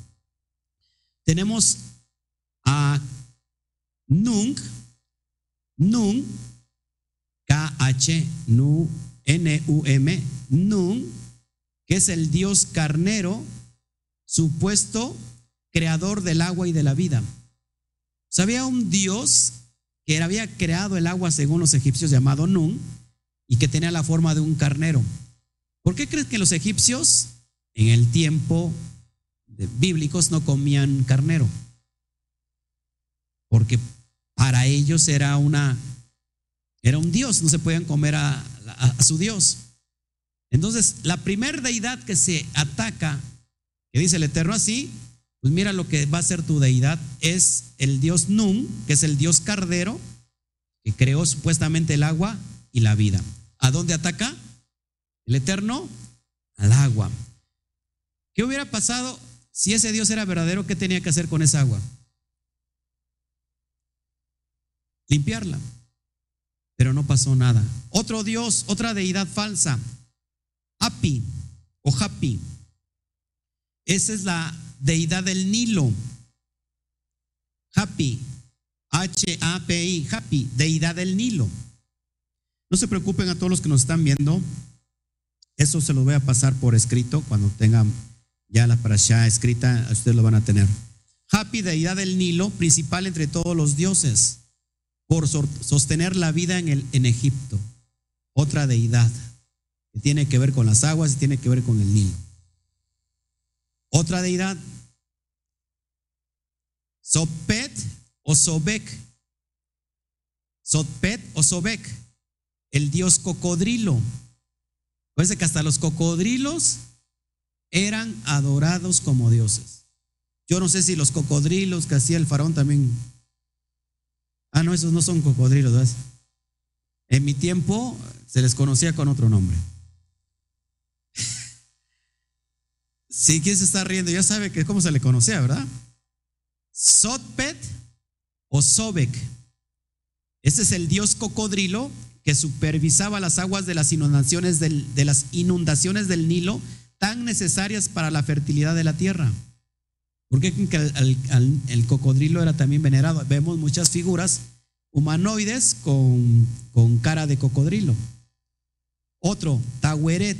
Tenemos a Nung, Nung, K-H, N-U-M, Nung, que es el dios carnero, supuesto creador del agua y de la vida. Sabía un Dios que había creado el agua según los egipcios llamado Nun y que tenía la forma de un carnero. ¿Por qué crees que los egipcios en el tiempo bíblicos no comían carnero? Porque para ellos era una era un dios, no se podían comer a, su dios. Entonces, la primer deidad que se ataca, que dice el Eterno así, pues mira lo que va a ser tu deidad, es el dios Nun, que es el dios Cardero, que creó supuestamente el agua y la vida. ¿A dónde ataca? El Eterno, al agua. ¿Qué hubiera pasado si ese dios era verdadero? ¿Qué tenía que hacer con esa agua? Limpiarla. Pero no pasó nada. Otro dios, otra deidad falsa, Api o Hapi. Esa es la deidad del Nilo. Happy, H-A-P-I, Happy, deidad del Nilo. No se preocupen a todos los que nos están viendo. Eso se lo voy a pasar por escrito cuando tengan ya la parasha escrita, ustedes lo van a tener. Happy, deidad del Nilo, principal entre todos los dioses, por sostener la vida en, el, en Egipto. Otra deidad que tiene que ver con las aguas y tiene que ver con el Nilo. Otra deidad, Sopet o Sobek. Sopet o Sobek, el dios cocodrilo. Parece que hasta los cocodrilos eran adorados como dioses. Yo no sé si los cocodrilos que hacía el faraón también. Ah, no, esos no son cocodrilos. ¿verdad? En mi tiempo se les conocía con otro nombre. [LAUGHS] Si quien se está riendo, ya sabe que cómo se le conocía, ¿verdad? Sotpet o Sobek. Este es el dios cocodrilo que supervisaba las aguas de las inundaciones del, de las inundaciones del Nilo tan necesarias para la fertilidad de la tierra. Porque el, el, cocodrilo era también venerado. Vemos muchas figuras humanoides con, con cara de cocodrilo. Otro, Taweret,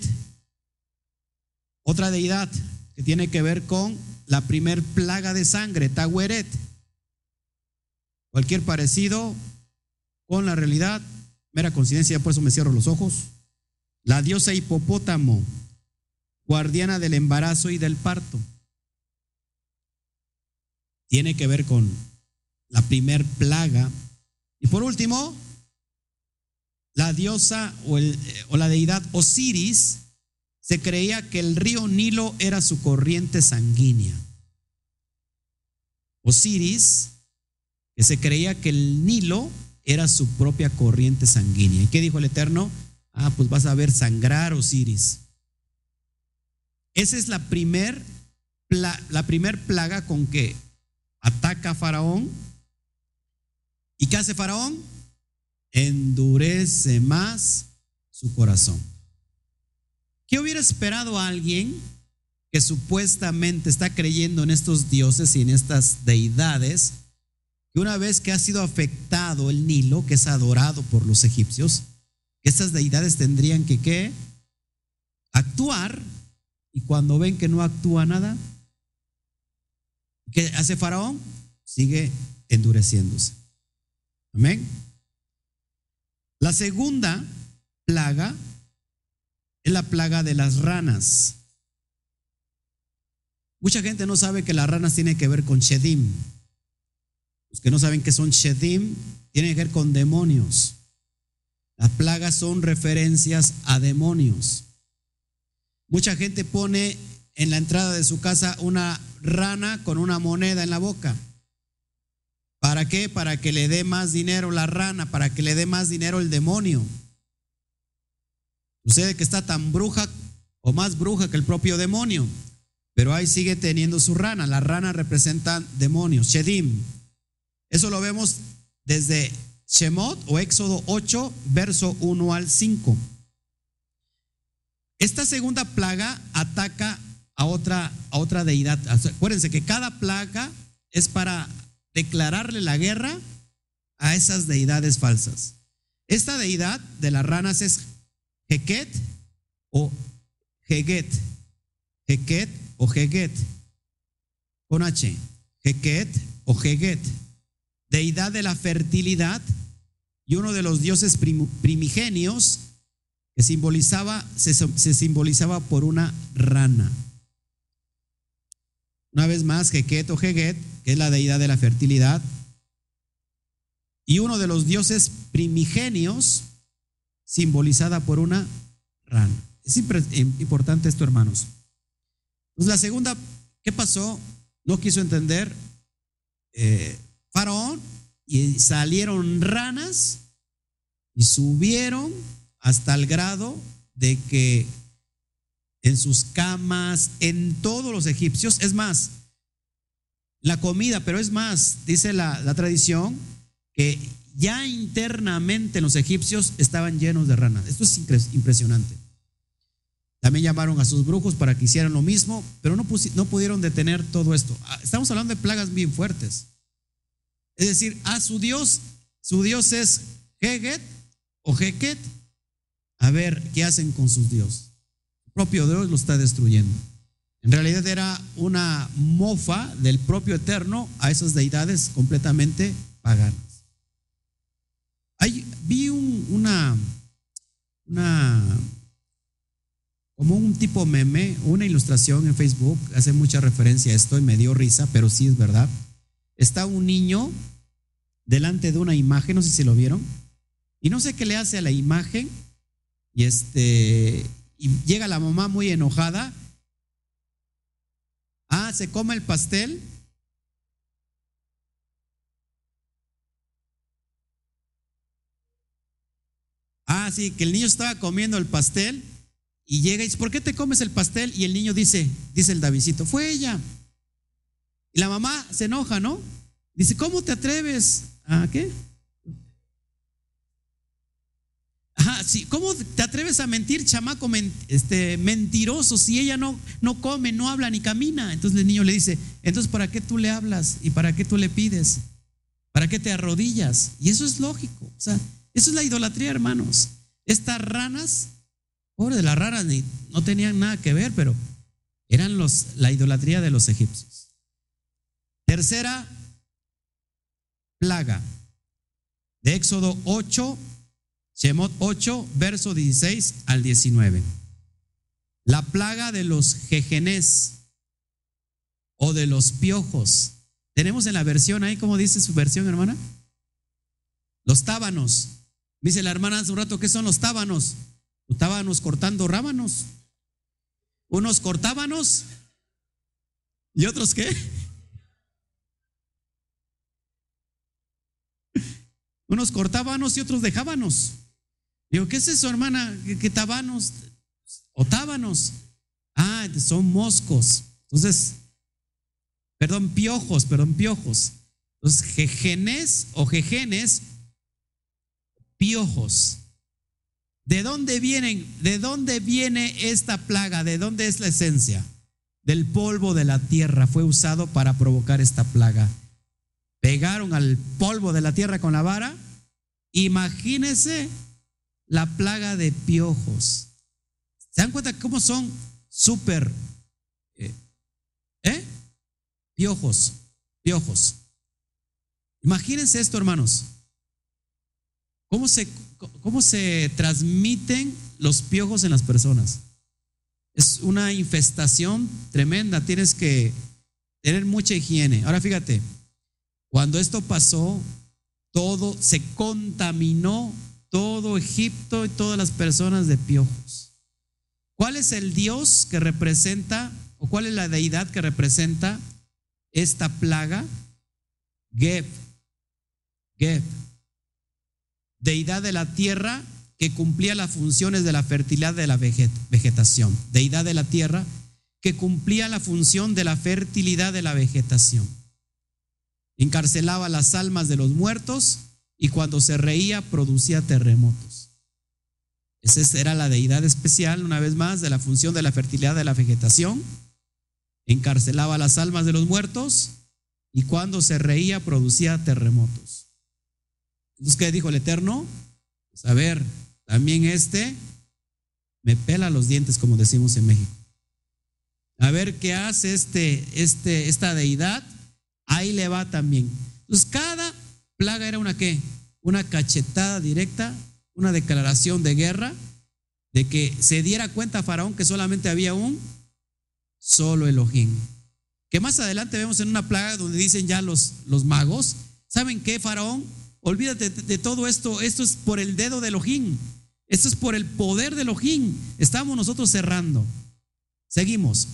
otra deidad que tiene que ver con la primer plaga de sangre, Taweret. Cualquier parecido con la realidad, mera coincidencia, por eso me cierro los ojos. La diosa hipopótamo, guardiana del embarazo y del parto. Tiene que ver con la primer plaga. Y por último, la diosa o, o la deidad Osiris, se creía que el río Nilo era su corriente sanguínea. Osiris, que se creía que el Nilo era su propia corriente sanguínea. ¿Y qué dijo el Eterno? Ah, pues vas a ver sangrar Osiris. Esa es la primer, la plaga con que ataca a Faraón. ¿Y qué hace Faraón? Endurece más su corazón. ¿Qué hubiera esperado alguien que supuestamente está creyendo en estos dioses y en estas deidades, que una vez que ha sido afectado el Nilo, que es adorado por los egipcios, estas deidades tendrían que ¿qué? actuar y cuando ven que no actúa nada, ¿qué hace Faraón? Sigue endureciéndose. Amén. La segunda plaga es la plaga de las ranas. Mucha gente no sabe que las ranas tienen que ver con Shedim. Los que no saben que son Shedim tienen que ver con demonios. Las plagas son referencias a demonios. Mucha gente pone en la entrada de su casa una rana con una moneda en la boca. ¿Para qué? Para que le dé más dinero la rana, para que le dé más dinero el demonio. Sucede que está tan bruja o más bruja que el propio demonio, pero ahí sigue teniendo su rana. La rana representa demonios, Shedim. Eso lo vemos desde Shemot o Éxodo 8, verso 1 al 5. Esta segunda plaga ataca a otra, a otra deidad. Acuérdense que cada plaga es para declararle la guerra a esas deidades falsas. Esta deidad de las ranas es Heket o Heget. Heket o Heget. Con H. Heket o Heget. Deidad de la fertilidad, y uno de los dioses primigenios que simbolizaba, se, simbolizaba por una rana. Una vez más, Heket o Heget, que es la deidad de la fertilidad, y uno de los dioses primigenios simbolizada por una rana. Es importante esto, hermanos. Pues la segunda, ¿qué pasó? No quiso entender eh, Faraón y salieron ranas y subieron hasta el grado de que en sus camas, en todos los egipcios, es más, la comida, pero es más, dice la, tradición, que ya internamente los egipcios estaban llenos de ranas. Esto es impresionante. También llamaron a sus brujos para que hicieran lo mismo, pero no, no pudieron detener todo esto. Ah, estamos hablando de plagas bien fuertes. Es decir, a su Dios, su Dios es Heget o Heket. A ver, ¿qué hacen con sus dioses? El propio Dios lo está destruyendo. En realidad era una mofa del propio Eterno a esas deidades completamente paganas. Hay, vi una, una como un tipo meme, una ilustración en Facebook, hace mucha referencia a esto y me dio risa, pero sí es verdad. Está un niño delante de una imagen, no sé si lo vieron, y no sé qué le hace a la imagen, y este, llega la mamá muy enojada. Ah, se come el pastel. Ah, sí, que el niño estaba comiendo el pastel y llega y dice, ¿por qué te comes el pastel? Y el niño dice, dice el Davidito, fue ella. Y la mamá se enoja, ¿no? Dice, ¿cómo te atreves? ¿A qué? Ajá, sí, ¿cómo te atreves a mentir, chamaco este, mentiroso, si ella no, no come, no habla ni camina? Entonces el niño le dice, entonces ¿para qué tú le hablas? ¿Y para qué tú le pides? ¿Para qué te arrodillas? Y eso es lógico. O sea, eso es la idolatría, hermanos. Estas ranas Pobre de las raras, ni, no tenían nada que ver, pero eran los, la idolatría de los egipcios. Tercera plaga de Éxodo 8, Shemot 8, verso 16 al 19. La plaga de los jejenés o de los piojos. Tenemos en la versión ahí, ¿cómo dice su versión, hermana? Los tábanos. Dice la hermana hace un rato, ¿qué son los tábanos? Estábamos cortando rábanos. Unos cortábanos y otros qué? Unos cortábanos y otros dejábanos. Digo, ¿qué es eso, hermana? ¿Qué, tabanos? ¿O tábanos? Ah, son moscos. Entonces, perdón, piojos, perdón, piojos. Entonces, jejenes o jejenes, piojos. ¿De dónde vienen? ¿De dónde viene esta plaga? ¿De dónde es la esencia? Del polvo de la tierra fue usado para provocar esta plaga. Pegaron al polvo de la tierra con la vara. Imagínense la plaga de piojos. ¿Se dan cuenta cómo son súper? Eh, ¿Eh? Piojos, piojos. Imagínense esto, hermanos. ¿Cómo se, ¿Cómo se transmiten los piojos en las personas? Es una infestación tremenda, tienes que tener mucha higiene. Ahora fíjate, cuando esto pasó, todo se contaminó, todo Egipto y todas las personas de piojos. ¿Cuál es el Dios que representa, o cuál es la deidad que representa esta plaga? Geb. Geb deidad de la tierra que cumplía las funciones de la fertilidad de la vegetación, deidad de la tierra que cumplía la función de la fertilidad de la vegetación. Encarcelaba las almas de los muertos y cuando se reía producía terremotos. Esa era la deidad especial, una vez más, de la función de la fertilidad de la vegetación. Encarcelaba las almas de los muertos y cuando se reía producía terremotos. Entonces, ¿qué dijo el Eterno? Pues, a ver, también este me pela los dientes, como decimos en México. A ver qué hace este, este, esta deidad. Ahí le va también. Entonces, cada plaga era una qué? Una cachetada directa, una declaración de guerra, de que se diera cuenta Faraón que solamente había un solo Elohim. Que más adelante vemos en una plaga donde dicen ya los, los magos, ¿saben qué, Faraón? Olvídate de, todo esto, esto es por el dedo de Elohim, esto es por el poder de Elohim. Estamos nosotros cerrando. Seguimos.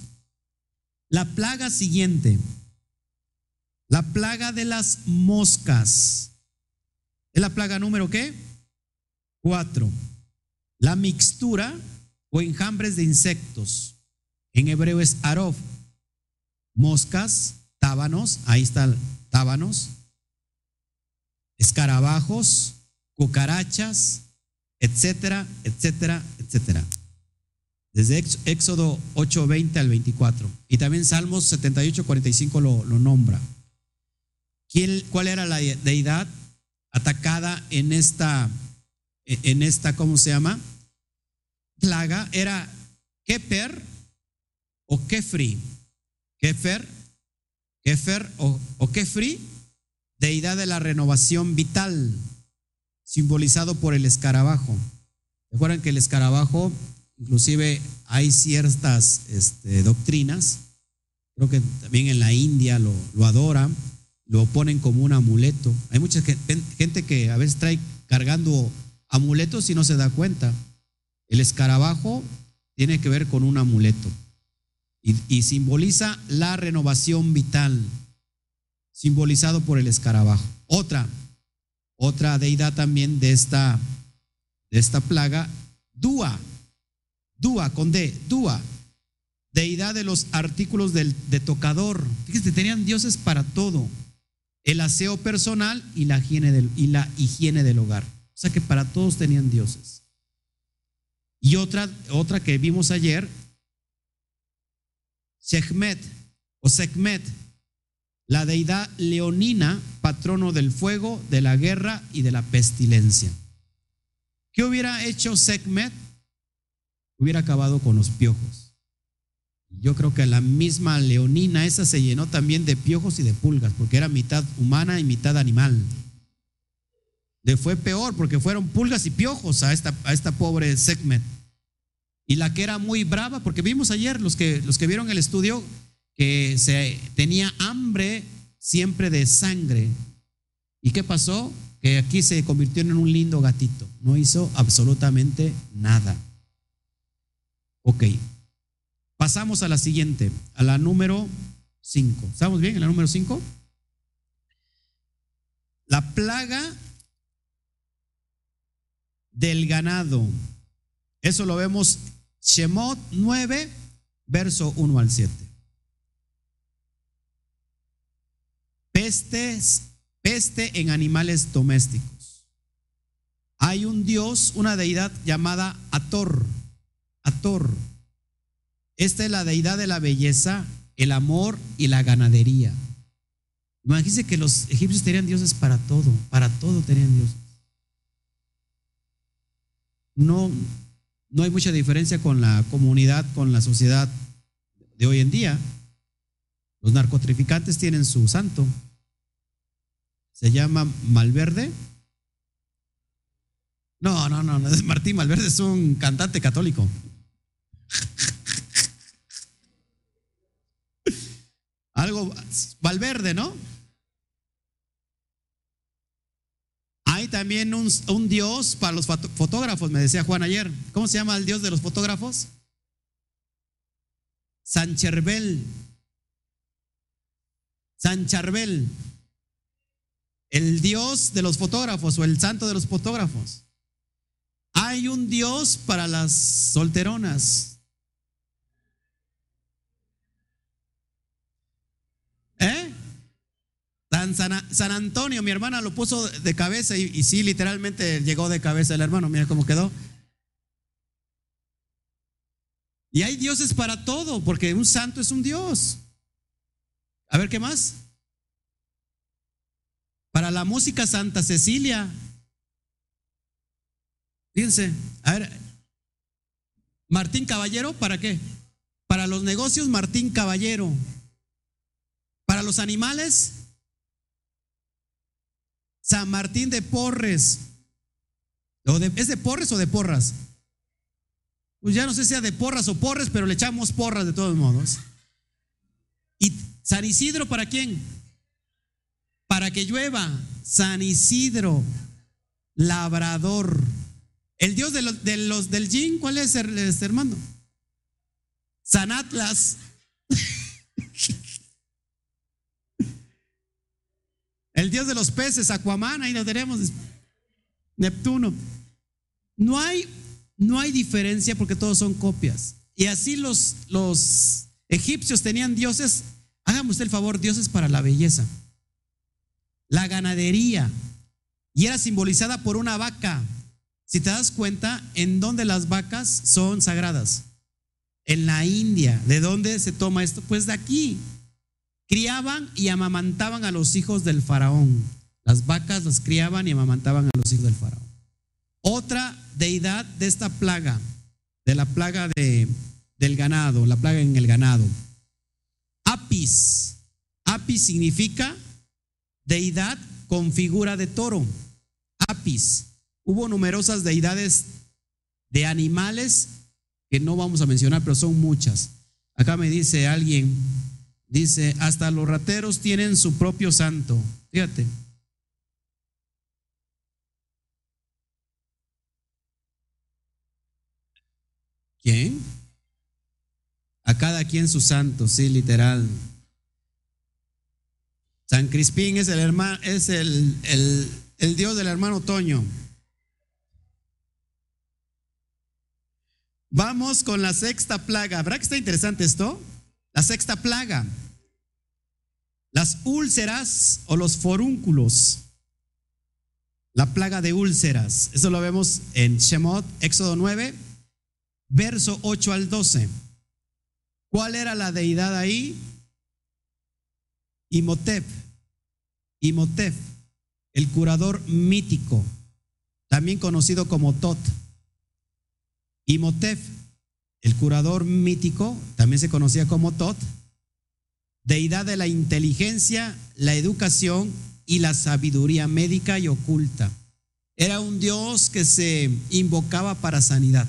La plaga siguiente, la plaga de las moscas. ¿Es la plaga número qué? Cuatro. La mixtura o enjambres de insectos. En hebreo es arov. Moscas, tábanos, ahí están tábanos, escarabajos, cucarachas, etcétera, etcétera, etcétera. Desde Éxodo 8, 20 al 24. Y también Salmos 78, 45 lo, lo nombra. ¿Quién, ¿Cuál era la deidad atacada en esta, en esta, ¿cómo se llama? Plaga. Era Keper o Kefri. Kefer, Kefer o, o Kefri, deidad de la renovación vital, simbolizado por el escarabajo. Recuerden que el escarabajo Inclusive hay ciertas este, doctrinas, creo que también en la India lo, lo adoran, lo ponen como un amuleto. Hay mucha gente que a veces trae cargando amuletos y no se da cuenta. El escarabajo tiene que ver con un amuleto y, simboliza la renovación vital, simbolizado por el escarabajo. Otra, otra deidad también de esta, de esta plaga, Dúa. Dúa, con D, Dúa, deidad de los artículos del, de tocador. Fíjense, tenían dioses para todo. El aseo personal y la, higiene del, y la higiene del hogar. O sea que para todos tenían dioses. Y otra, otra que vimos ayer, Sekhmet o Sekhmet, la deidad leonina, patrono del fuego, de la guerra y de la pestilencia. ¿Qué hubiera hecho Sekhmet? hubiera acabado con los piojos. Yo creo que la misma leonina esa se llenó también de piojos y de pulgas, porque era mitad humana y mitad animal. Le fue peor porque fueron pulgas y piojos a esta, a esta pobre Sekhmet. Y la que era muy brava, porque vimos ayer los que, los que vieron el estudio que se tenía hambre siempre de sangre. ¿Y qué pasó? Que aquí se convirtió en un lindo gatito. No hizo absolutamente nada. Ok. Pasamos a la siguiente, a la número 5. ¿Estamos bien en la número 5? La plaga del ganado. Eso lo vemos Shemot 9, verso 1 al 7. Pestes, peste en animales domésticos. Hay un dios, una deidad llamada Ator Ator. Esta es la deidad de la belleza, el amor y la ganadería. Imagínense que los egipcios tenían dioses para todo, para todo tenían dioses. No, no hay mucha diferencia con la comunidad, con la sociedad de hoy en día. Los narcotraficantes tienen su santo. Se llama Malverde. No, no, no, no es Martín Malverde, es un cantante católico. [LAUGHS] Algo, Valverde, ¿no? Hay también un, dios para los fotógrafos, me decía Juan ayer. ¿Cómo se llama el dios de los fotógrafos? Sancherbel. Sancharbel. El dios de los fotógrafos o el santo de los fotógrafos. Hay un dios para las solteronas. ¿Eh? San, Antonio, mi hermana lo puso de cabeza y, sí, literalmente llegó de cabeza el hermano, mira cómo quedó. Y hay dioses para todo, porque un santo es un dios. A ver, ¿qué más? Para la música Santa Cecilia. Fíjense, a ver, Martín Caballero, ¿para qué? Para los negocios Martín Caballero. Para los animales, San Martín de Porres. ¿Es de Porres o de Porras? Pues ya no sé si sea de Porras o Porres, pero le echamos porras de todos modos. ¿Y San Isidro para quién? Para que llueva. San Isidro, labrador. El dios de los, de del yin, ¿cuál es, este hermano? San Atlas. El dios de los peces, Aquaman, ahí lo tenemos. Neptuno. No hay, no hay diferencia porque todos son copias. Y así los, los egipcios tenían dioses, hágame usted el favor, dioses para la belleza. La ganadería. Y era simbolizada por una vaca. Si te das cuenta, ¿en dónde las vacas son sagradas? En la India. ¿De dónde se toma esto? Pues de aquí criaban y amamantaban a los hijos del faraón. Las vacas las criaban y amamantaban a los hijos del faraón. Otra deidad de esta plaga, de la plaga de, del ganado, la plaga en el ganado. Apis. Apis significa deidad con figura de toro. Apis. Hubo numerosas deidades de animales que no vamos a mencionar, pero son muchas. Acá me dice alguien, Dice, hasta los rateros tienen su propio santo. Fíjate. ¿Quién? A cada quien su santo, sí, literal. San Crispín es el hermano, es el, el, Dios del hermano Toño. Vamos con la sexta plaga. ¿Verdad que está interesante esto? La sexta plaga, las úlceras o los forúnculos. La plaga de úlceras. Eso lo vemos en Shemot, Éxodo 9, verso 8 al 12. ¿Cuál era la deidad ahí? Imhotep. Imhotep, el curador mítico, también conocido como Tot. Imhotep el curador mítico, también se conocía como Tot, deidad de la inteligencia, la educación y la sabiduría médica y oculta. Era un dios que se invocaba para sanidad.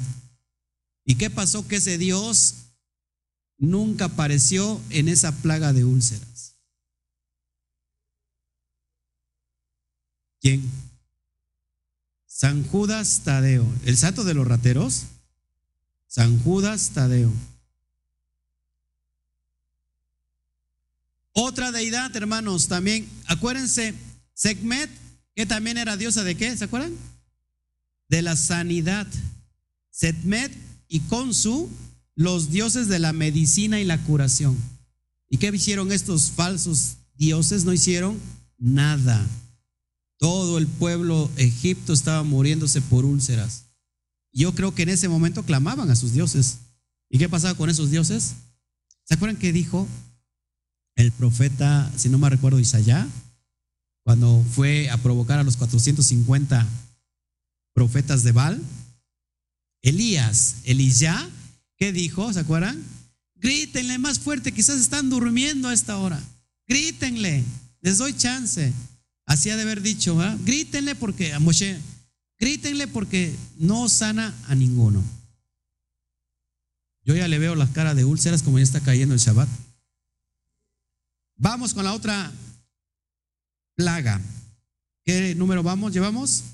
¿Y qué pasó? Que ese dios nunca apareció en esa plaga de úlceras. ¿Quién? San Judas Tadeo, el santo de los rateros. San Judas Tadeo. Otra deidad, hermanos, también, acuérdense, Segmet, que también era diosa de qué, ¿se acuerdan? De la sanidad. Setmet y Konsu, los dioses de la medicina y la curación. ¿Y qué hicieron estos falsos dioses? No hicieron nada. Todo el pueblo egipto estaba muriéndose por úlceras. Yo creo que en ese momento clamaban a sus dioses. ¿Y qué pasaba con esos dioses? ¿Se acuerdan que dijo el profeta, si no me recuerdo, Isaías, cuando fue a provocar a los 450 profetas de Baal? Elías, Elías, ¿qué dijo? ¿Se acuerdan? Grítenle más fuerte, quizás están durmiendo a esta hora. Grítenle, les doy chance. Así ha de haber dicho, ¿verdad? Grítenle porque a Moshe, Grítenle porque no sana a ninguno. Yo ya le veo las caras de úlceras como ya está cayendo el Shabbat. Vamos con la otra plaga. ¿Qué número vamos? ¿Llevamos?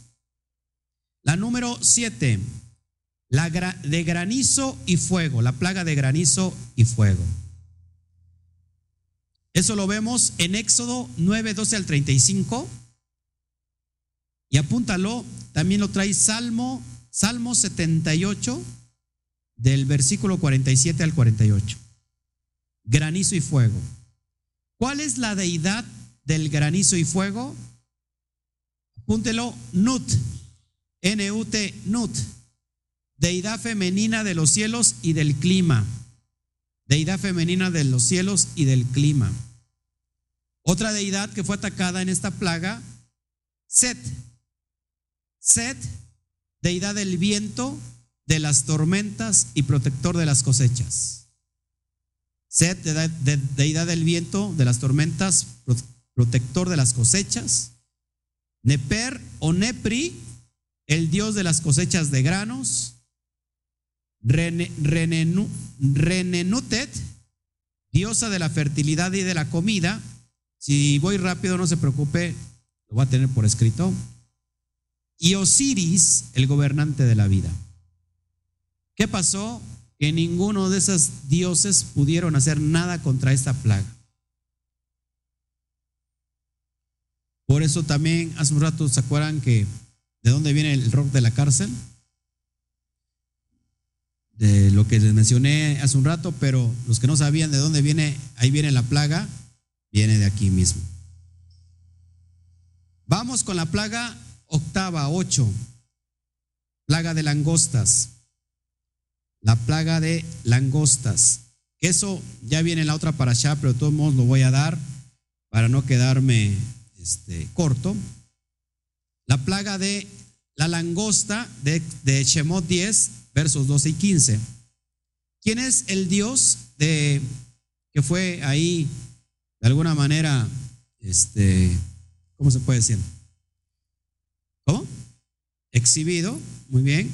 La número siete. La de granizo y fuego. La plaga de granizo y fuego. Eso lo vemos en Éxodo 9, 12 al 35. Y apúntalo, también lo trae Salmo, Salmo 78, del versículo 47 al 48. Granizo y fuego. ¿Cuál es la deidad del granizo y fuego? Apúntelo, Nut, N-U-T, Nut, deidad femenina de los cielos y del clima. Deidad femenina de los cielos y del clima. Otra deidad que fue atacada en esta plaga, Set, Set, deidad del viento, de las tormentas y protector de las cosechas. Set, deidad del viento, de las tormentas, protector de las cosechas. Neper o Nepri, el dios de las cosechas de granos. Renenutet, diosa de la fertilidad y de la comida. Si voy rápido, no se preocupe, lo voy a tener por escrito. Y Osiris, el gobernante de la vida. ¿Qué pasó? Que ninguno de esos dioses pudieron hacer nada contra esta plaga. Por eso también hace un rato se acuerdan que de dónde viene el rock de la cárcel. De lo que les mencioné hace un rato, pero los que no sabían de dónde viene, ahí viene la plaga, viene de aquí mismo. Vamos con la plaga octava, ocho. Plaga de langostas. La plaga de langostas. Eso ya viene en la otra para allá, pero de todos modos lo voy a dar para no quedarme este, corto. La plaga de la langosta de, de Shemot 10, versos 12 y 15. ¿Quién es el Dios de, que fue ahí de alguna manera, este, ¿cómo se puede decir? ¿Cómo? Exhibido, muy bien.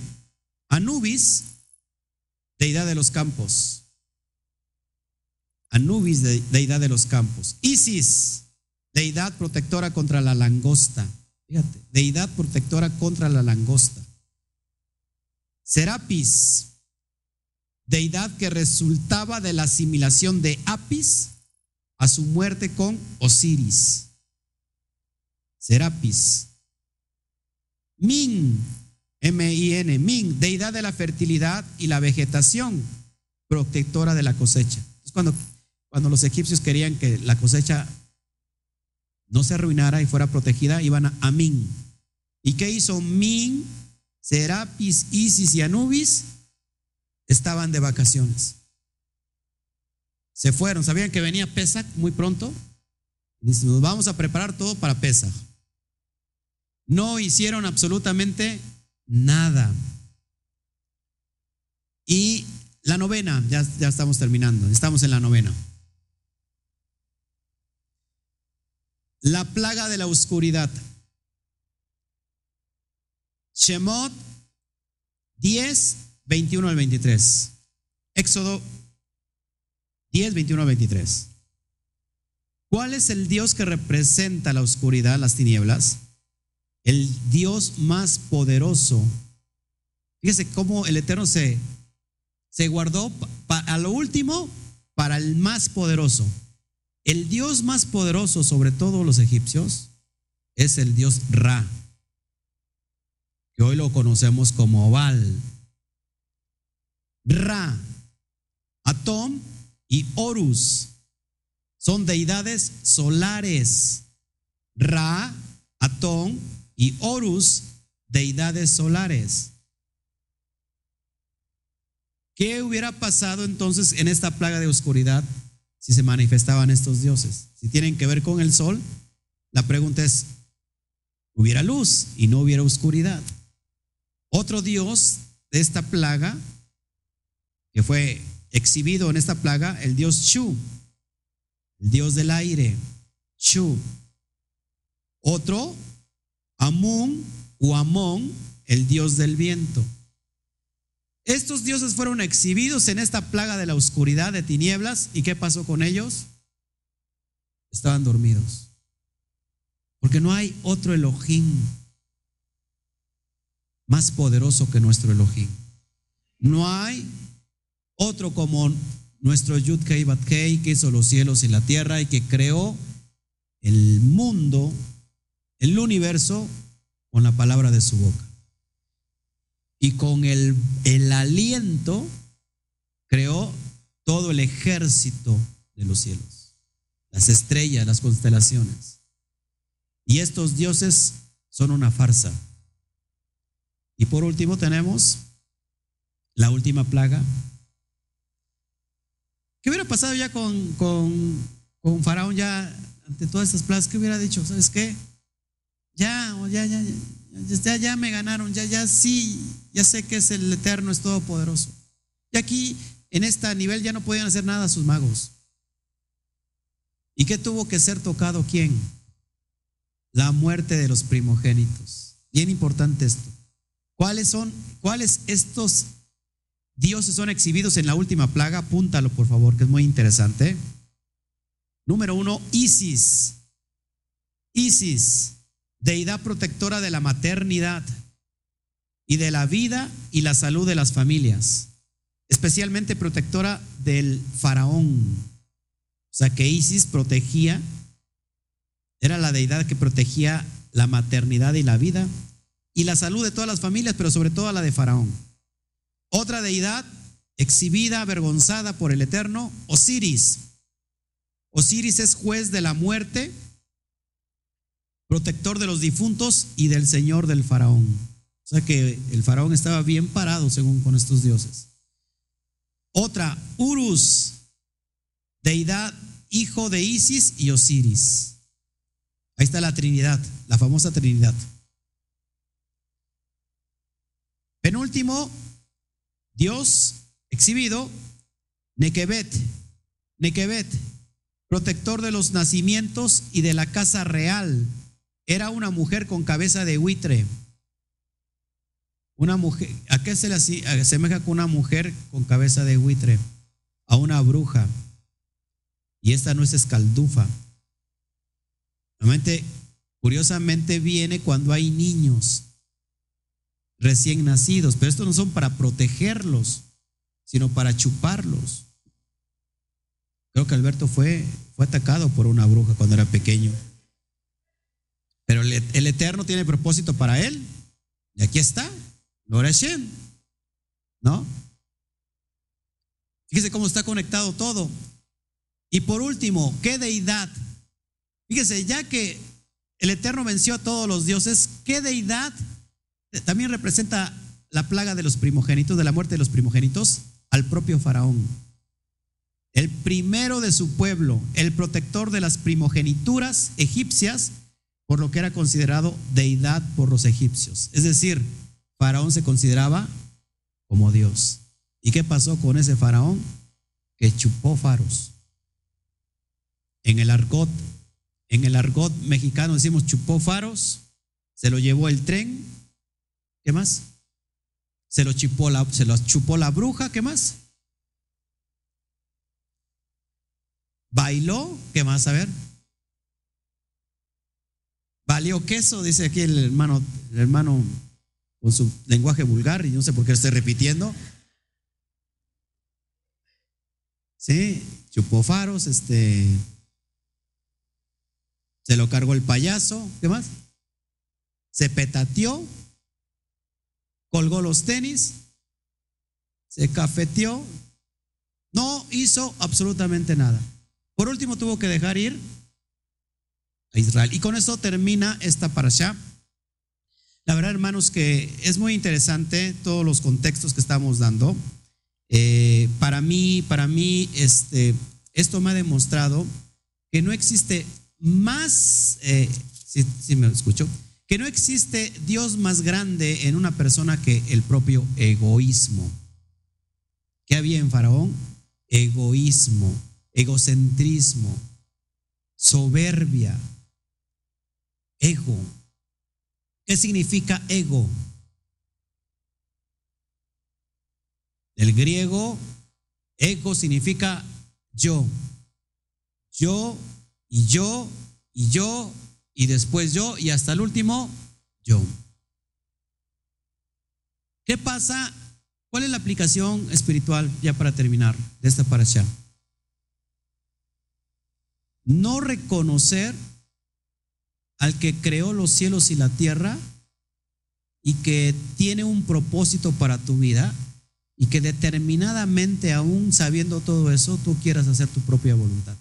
Anubis, deidad de los campos. Anubis, deidad de los campos. Isis, deidad protectora contra la langosta. Fíjate, deidad protectora contra la langosta. Serapis, deidad que resultaba de la asimilación de Apis a su muerte con Osiris. Serapis. Min, M-I-N, Min, deidad de la fertilidad y la vegetación, protectora de la cosecha. Es cuando, cuando los egipcios querían que la cosecha no se arruinara y fuera protegida, iban a Amin. ¿Y qué hizo Min? Serapis, Isis y Anubis estaban de vacaciones. Se fueron, sabían que venía Pesach muy pronto. nos vamos a preparar todo para Pesach. No hicieron absolutamente nada. Y la novena, ya, estamos terminando, estamos en la novena. La plaga de la oscuridad. Shemot 10, 21 al 23. Éxodo 10, 21 al 23. ¿Cuál es el Dios que representa la oscuridad, las tinieblas? El Dios más poderoso. Fíjese cómo el Eterno se, se guardó a lo último para el más poderoso. El Dios más poderoso sobre todos los egipcios es el Dios Ra, que hoy lo conocemos como Baal. Ra, Atom y Horus son deidades solares. Ra, Atón y Horus, deidades solares. ¿Qué hubiera pasado entonces en esta plaga de oscuridad si se manifestaban estos dioses? Si tienen que ver con el sol, la pregunta es, ¿hubiera luz y no hubiera oscuridad? Otro dios de esta plaga, que fue exhibido en esta plaga, el dios Shu, el dios del aire, Shu. Otro, Amun o Amón, el dios del viento. Estos dioses fueron exhibidos en esta plaga de la oscuridad de tinieblas. ¿Y qué pasó con ellos? Estaban dormidos. Porque no hay otro Elohim más poderoso que nuestro Elohim. No hay otro como nuestro Yud Kei Bat Kei que hizo los cielos y la tierra y que creó el mundo, el universo con la palabra de su boca y con el, el aliento creó todo el ejército de los cielos, las estrellas, las constelaciones. Y estos dioses son una farsa. Y por último tenemos la última plaga. ¿Qué hubiera pasado ya con, con, con Faraón ya ante todas estas plagas? ¿Qué hubiera dicho? ¿Sabes qué? Ya, ya, ya, ya ya, me ganaron, ya, ya sí, ya sé que es el Eterno, es todopoderoso. Y aquí, en este nivel, ya no podían hacer nada sus magos. ¿Y qué tuvo que ser tocado quién? la muerte de los primogénitos. Bien importante esto. ¿Cuáles son, cuáles estos dioses son exhibidos en la última plaga? Apúntalo, por favor, que es muy interesante. Número uno, Isis. Isis, deidad protectora de la maternidad y de la vida y la salud de las familias, especialmente protectora del faraón. O sea que Isis protegía, era la deidad que protegía la maternidad y la vida y la salud de todas las familias, pero sobre todo la de faraón. Otra deidad exhibida, avergonzada por el Eterno, Osiris. Osiris es juez de la muerte, protector de los difuntos y del señor del faraón. O sea que el faraón estaba bien parado según con estos dioses. Otra, Urus, deidad, hijo de Isis y Osiris. Ahí está la Trinidad, la famosa Trinidad. Penúltimo, Dios exhibido, Nequebet. Nequebet, protector de los nacimientos y de la casa real. Era una mujer con cabeza de buitre. Una mujer, ¿a qué se le asemeja con una mujer con cabeza de buitre? A una bruja. Y esta no es escaldufa. Realmente, curiosamente viene cuando hay niños recién nacidos, pero estos no son para protegerlos, sino para chuparlos. Creo que Alberto fue, fue atacado por una bruja cuando era pequeño. Pero el, Eterno tiene propósito para él. Y aquí está, Loreshen. ¿No? Fíjese cómo está conectado todo. Y por último, ¿qué deidad? Fíjese, ya que el Eterno venció a todos los dioses, ¿qué deidad también representa la plaga de los primogénitos, de la muerte de los primogénitos, al propio faraón? El primero de su pueblo, el protector de las primogenituras egipcias, por lo que era considerado deidad por los egipcios. Es decir, faraón se consideraba como Dios. ¿Y qué pasó con ese faraón? Que chupó faros. En el argot, en el argot mexicano decimos chupó faros, se lo llevó el tren, ¿qué más? Se lo chupó la, se lo chupó la bruja, ¿qué más? Bailó, ¿qué más? A ver. Valió queso, dice aquí el hermano, el hermano con su lenguaje vulgar, y no sé por qué lo estoy repitiendo. Sí, chupó faros, este, se lo cargó el payaso, ¿qué más? Se petateó, colgó los tenis, se cafeteó, no hizo absolutamente nada. Por último tuvo que dejar ir a Israel. Y con eso termina esta parasha. La verdad, hermanos, que es muy interesante todos los contextos que estamos dando. Eh, para mí, para mí, este, esto me ha demostrado que no existe más, eh, si, me escucho, que no existe Dios más grande en una persona que el propio egoísmo. ¿Qué había en Faraón? Egoísmo, egocentrismo, soberbia, ego. ¿Qué significa ego? El griego, ego significa yo. Yo y yo y yo y después yo y hasta el último yo. ¿Qué pasa? ¿Cuál es la aplicación espiritual ya para terminar de esta parasha? No reconocer al que creó los cielos y la tierra y que tiene un propósito para tu vida y que determinadamente aún sabiendo todo eso, tú quieras hacer tu propia voluntad.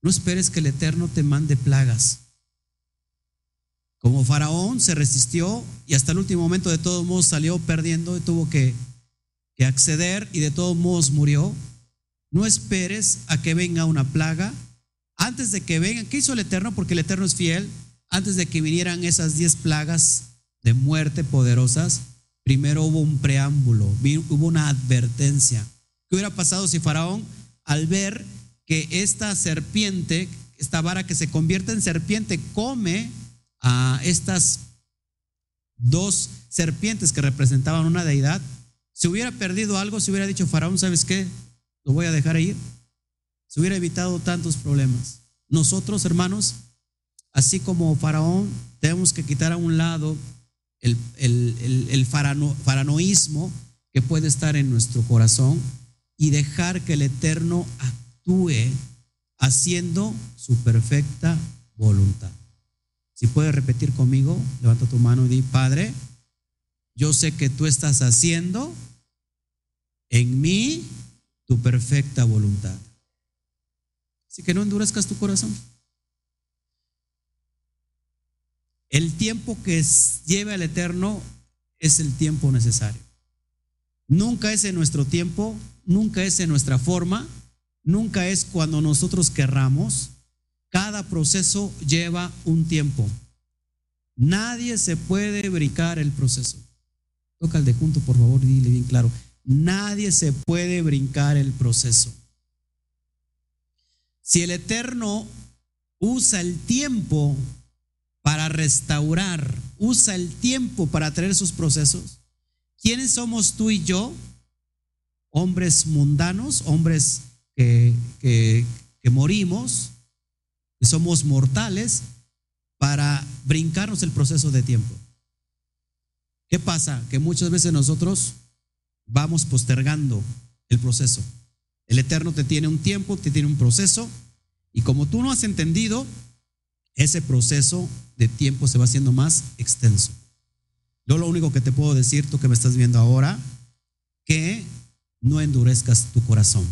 No esperes que el Eterno te mande plagas. Como Faraón se resistió y hasta el último momento de todos modos salió perdiendo y tuvo que, que acceder y de todos modos murió. No esperes a que venga una plaga. Antes de que vengan, ¿qué hizo el Eterno? Porque el Eterno es fiel. Antes de que vinieran esas diez plagas de muerte poderosas, primero hubo un preámbulo, hubo una advertencia. ¿Qué hubiera pasado si Faraón, al ver que esta serpiente esta vara que se convierte en serpiente come a estas dos serpientes que representaban una deidad, si hubiera perdido algo, si hubiera dicho Faraón, ¿sabes qué? Lo voy a dejar ir. Se hubiera evitado tantos problemas. Nosotros, hermanos, así como Faraón, tenemos que quitar a un lado el, el, faranoísmo que puede estar en nuestro corazón y dejar que el Eterno actúe haciendo su perfecta voluntad. Si puedes repetir conmigo, levanta tu mano y di, Padre, yo sé que tú estás haciendo en mí tu perfecta voluntad. Así que no endurezcas tu corazón. El tiempo que lleva el Eterno es el tiempo necesario. Nunca es en nuestro tiempo, nunca es en nuestra forma, nunca es cuando nosotros querramos. Cada proceso lleva un tiempo. Nadie se puede brincar el proceso. Toca el de junto, por favor, dile bien claro. Nadie se puede brincar el proceso. Si el Eterno usa el tiempo para restaurar, usa el tiempo para traer sus procesos, ¿quiénes somos tú y yo? Hombres mundanos, hombres que, que, morimos, que somos mortales, para brincarnos el proceso de tiempo. ¿Qué pasa? Que muchas veces nosotros vamos postergando el proceso. El Eterno te tiene un tiempo, te tiene un proceso, y como tú no has entendido, ese proceso de tiempo se va haciendo más extenso. Yo lo único que te puedo decir, tú que me estás viendo ahora, que no endurezcas tu corazón.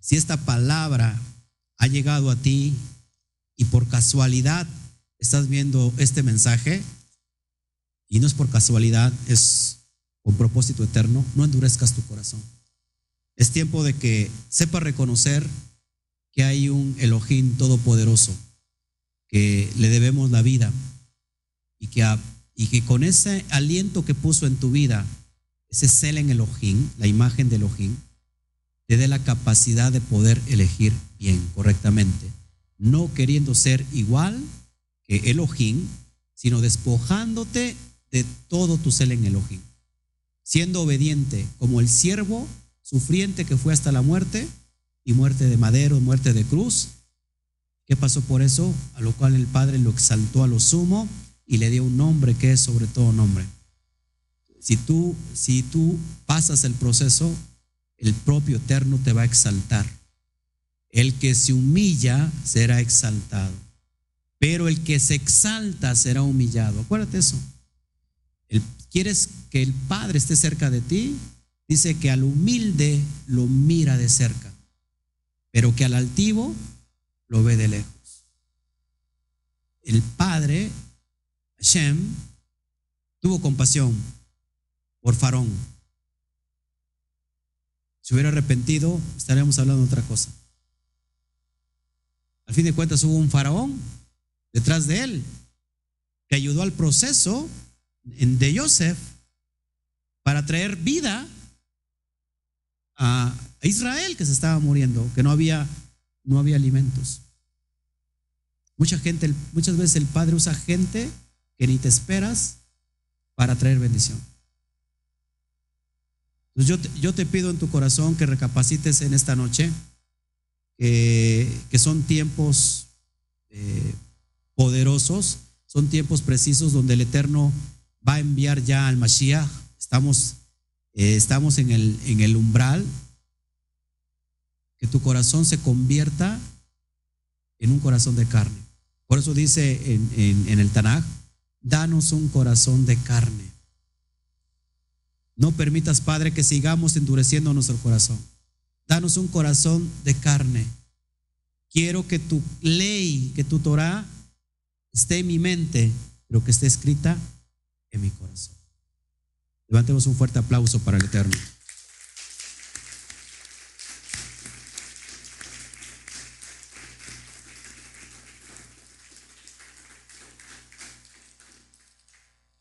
Si esta palabra ha llegado a ti y por casualidad estás viendo este mensaje, y no es por casualidad, es con propósito eterno, no endurezcas tu corazón. Es tiempo de que sepas reconocer que hay un Elohim todopoderoso, que le debemos la vida y que, y que con ese aliento que puso en tu vida, ese cel en Elohim, la imagen de Elohim, te dé la capacidad de poder elegir bien, correctamente, no queriendo ser igual que Elohim, sino despojándote de todo tu cel en Elohim, siendo obediente como el siervo sufriente que fue hasta la muerte y muerte de madero, muerte de cruz. ¿Qué pasó por eso? A lo cual el Padre lo exaltó a lo sumo y le dio un nombre que es sobre todo nombre. Si tú, si tú pasas el proceso, el propio Eterno te va a exaltar. El que se humilla será exaltado, pero el que se exalta será humillado. Acuérdate eso. ¿Quieres que el Padre esté cerca de ti? Dice que al humilde lo mira de cerca, pero que al altivo lo ve de lejos. El Padre, Hashem, tuvo compasión por Farón. Si hubiera arrepentido, estaríamos hablando de otra cosa. Al fin de cuentas hubo un faraón detrás de él que ayudó al proceso de Joseph para traer vida a Israel que se estaba muriendo, que no había, no había alimentos. Mucha gente, muchas veces el Padre usa gente que ni te esperas para traer bendición. Entonces yo te, yo te pido en tu corazón que recapacites en esta noche que son tiempos eh, poderosos, son tiempos precisos donde el Eterno va a enviar ya al Mashiach. Estamos, eh, estamos en, el, en el umbral. Que tu corazón se convierta en un corazón de carne. Por eso dice en, en el Tanaj, danos un corazón de carne. No permitas, Padre, que sigamos endureciendo nuestro corazón. Danos un corazón de carne. Quiero que tu ley, que tu Torah esté en mi mente, pero que esté escrita en mi corazón. Levantemos un fuerte aplauso para el Eterno.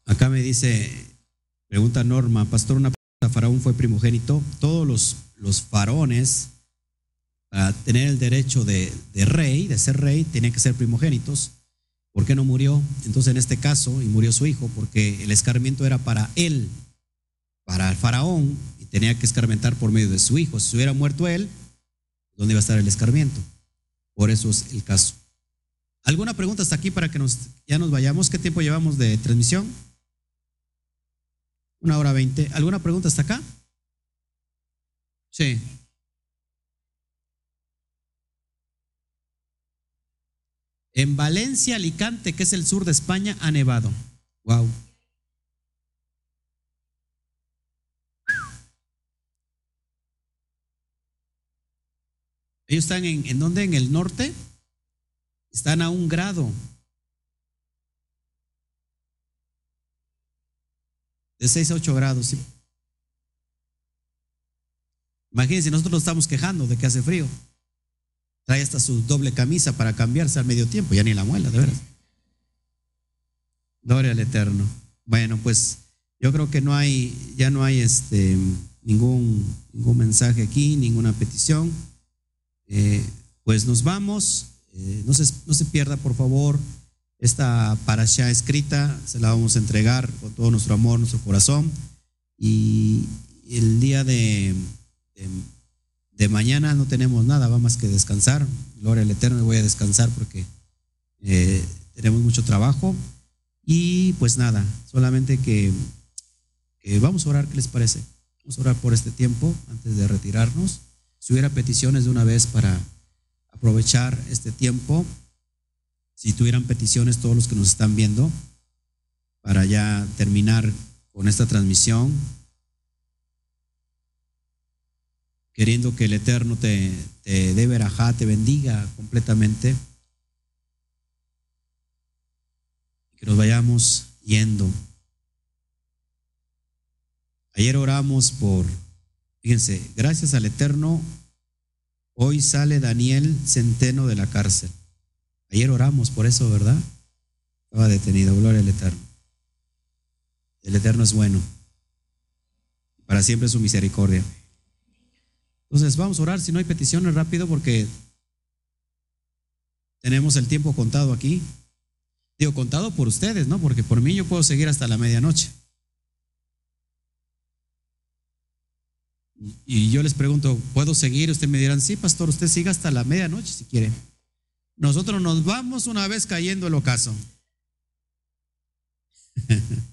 Acá me dice, pregunta Norma, pastor, una pregunta, Faraón fue primogénito. Todos los, los faraones para tener el derecho de, de rey, de ser rey, tenían que ser primogénitos. ¿Por qué no murió? Entonces en este caso, y murió su hijo, porque el escarmiento era para él, para el faraón, y tenía que escarmentar por medio de su hijo. Si hubiera muerto él, ¿dónde iba a estar el escarmiento? Por eso es el caso. ¿Alguna pregunta hasta aquí para que nos, ya nos vayamos? ¿Qué tiempo llevamos de transmisión? Una hora veinte. ¿Alguna pregunta hasta acá? Sí. En Valencia, Alicante, que es el sur de España, ha nevado. Wow. Ellos están en, ¿en dónde? En el norte. Están a un grado. De 6 a 8 grados. Imagínense, nosotros nos estamos quejando de que hace frío. Trae hasta su doble camisa para cambiarse al medio tiempo, ya ni la muela, de veras. Gloria al Eterno. Bueno, pues yo creo que no hay, ya no hay este ningún, ningún mensaje aquí, ninguna petición. Eh, pues nos vamos. Eh, no, se, no se pierda, por favor, esta parasha escrita. Se la vamos a entregar con todo nuestro amor, nuestro corazón. Y el día de, de mañana no tenemos nada, va más que descansar. Gloria al Eterno, voy a descansar porque eh, tenemos mucho trabajo. Y pues nada, solamente que, que, vamos a orar, ¿qué les parece? Vamos a orar por este tiempo antes de retirarnos. Si hubiera peticiones de una vez para aprovechar este tiempo, si tuvieran peticiones todos los que nos están viendo, para ya terminar con esta transmisión, queriendo que el Eterno te, dé verajá, te bendiga completamente. Que nos vayamos yendo. Ayer oramos por, fíjense, gracias al Eterno, hoy sale Daniel Centeno de la cárcel. Ayer oramos por eso, ¿verdad? Estaba detenido, gloria al Eterno. El Eterno es bueno. Para siempre su misericordia. Entonces vamos a orar, si no hay peticiones rápido porque tenemos el tiempo contado aquí. Digo, contado por ustedes, ¿no? Porque por mí yo puedo seguir hasta la medianoche. Y yo les pregunto, ¿puedo seguir? Ustedes me dirán, sí, pastor, usted siga hasta la medianoche si quiere. Nosotros nos vamos una vez cayendo el ocaso. [LAUGHS]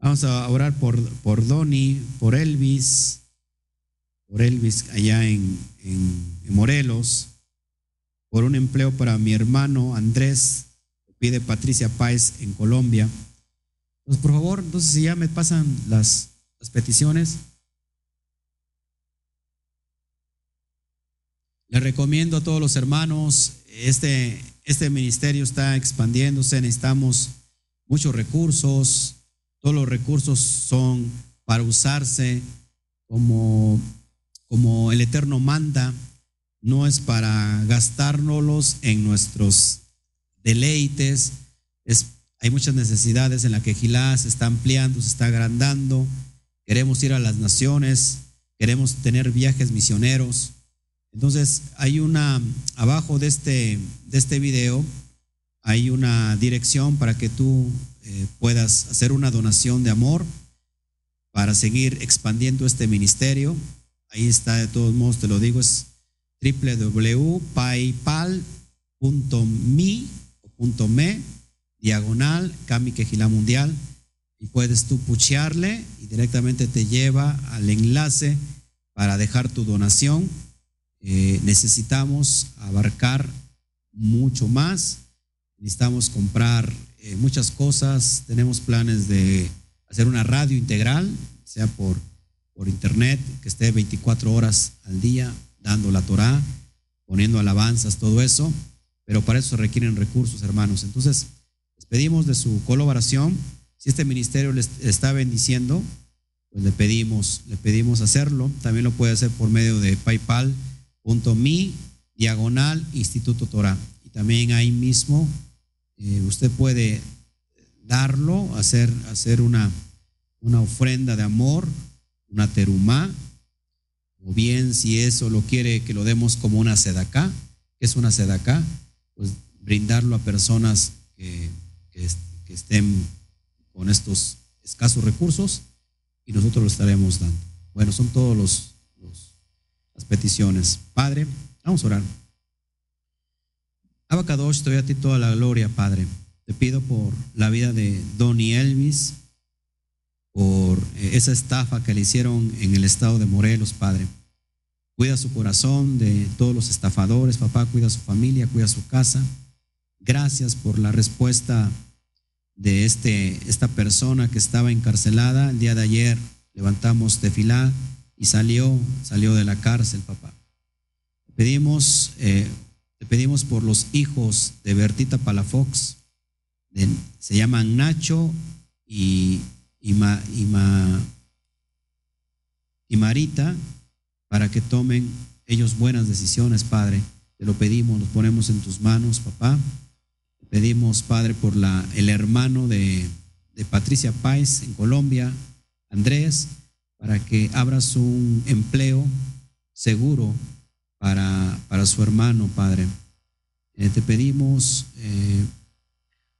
Vamos a orar por, por Donny, por Elvis, por Elvis allá en, en, Morelos, por un empleo para mi hermano Andrés, pide Patricia Páez en Colombia. Pues por favor, entonces si ya me pasan las, las peticiones. Les recomiendo a todos los hermanos, este, este ministerio está expandiéndose, necesitamos muchos recursos, todos los recursos son para usarse como como el Eterno manda, no es para gastárnoslos en nuestros deleites. Es, hay muchas necesidades en la que Gilá se está ampliando, se está agrandando. Queremos ir a las naciones, queremos tener viajes misioneros. Entonces, hay una, abajo de este, de este video, hay una dirección para que tú eh, puedas hacer una donación de amor para seguir expandiendo este ministerio. Ahí está, de todos modos, te lo digo, es www.paypal.me diagonal Kami Quejilá Mundial y puedes tú puchearle y directamente te lleva al enlace para dejar tu donación. Eh, necesitamos abarcar mucho más, necesitamos comprar eh, muchas cosas, tenemos planes de hacer una radio integral, sea por por internet, que esté 24 horas al día dando la Torah, poniendo alabanzas, todo eso, pero para eso requieren recursos, hermanos. Entonces, les pedimos de su colaboración. Si este ministerio les está bendiciendo, pues le pedimos, le pedimos hacerlo. También lo puede hacer por medio de paypal.me diagonal Instituto Torah. Y también ahí mismo eh, usted puede darlo, hacer, hacer una, una ofrenda de amor una terumá o bien si eso lo quiere que lo demos como una sedacá, que es una sedacá, pues brindarlo a personas que, que estén con estos escasos recursos y nosotros lo estaremos dando. Bueno, son todos los, las peticiones. Padre, vamos a orar. Abacadosh, te doy a ti toda la gloria, Padre. Te pido por la vida de Donny Elvis, por eh, esa estafa que le hicieron en el estado de Morelos, Padre. Cuida su corazón de todos los estafadores, papá, cuida su familia, cuida su casa. Gracias por la respuesta de este, esta persona que estaba encarcelada. El día de ayer levantamos tefilá y salió, salió de la cárcel, papá. Pedimos, eh, te pedimos por los hijos de Bertita Palafox, se llaman Nacho y, y, y Marita, para que tomen ellos buenas decisiones, Padre. Te lo pedimos, los ponemos en tus manos, papá. Pedimos, Padre, por la, el hermano de, de Patricia Páez en Colombia, Andrés, para que abras un empleo seguro para, para su hermano, Padre. Eh, te pedimos eh,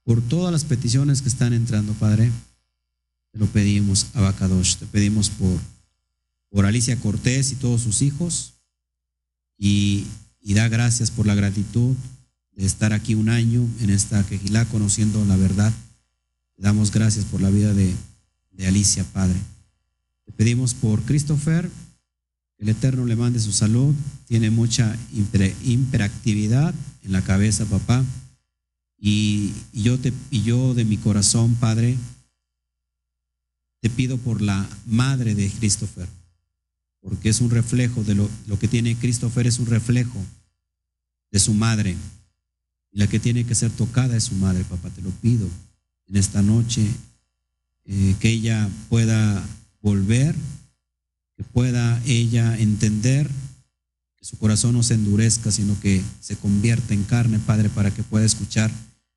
por todas las peticiones que están entrando, Padre. Te lo pedimos, Abacadosh. Te pedimos por, por Alicia Cortés y todos sus hijos. Y, y da gracias por la gratitud de estar aquí un año en esta quejilá conociendo la verdad. Damos gracias por la vida de, de Alicia, Padre. Pedimos por Christopher, el Eterno le mande su salud. Tiene mucha hiperactividad en la cabeza, papá. Y, yo, te, de mi corazón, Padre, te pido por la madre de Christopher, porque es un reflejo de lo, lo que tiene Christopher, es un reflejo de su madre. Y la que tiene que ser tocada es su madre, papá, te lo pido en esta noche, eh, que ella pueda volver, que pueda ella entender, que su corazón no se endurezca, sino que se convierta en carne, Padre, para que pueda escuchar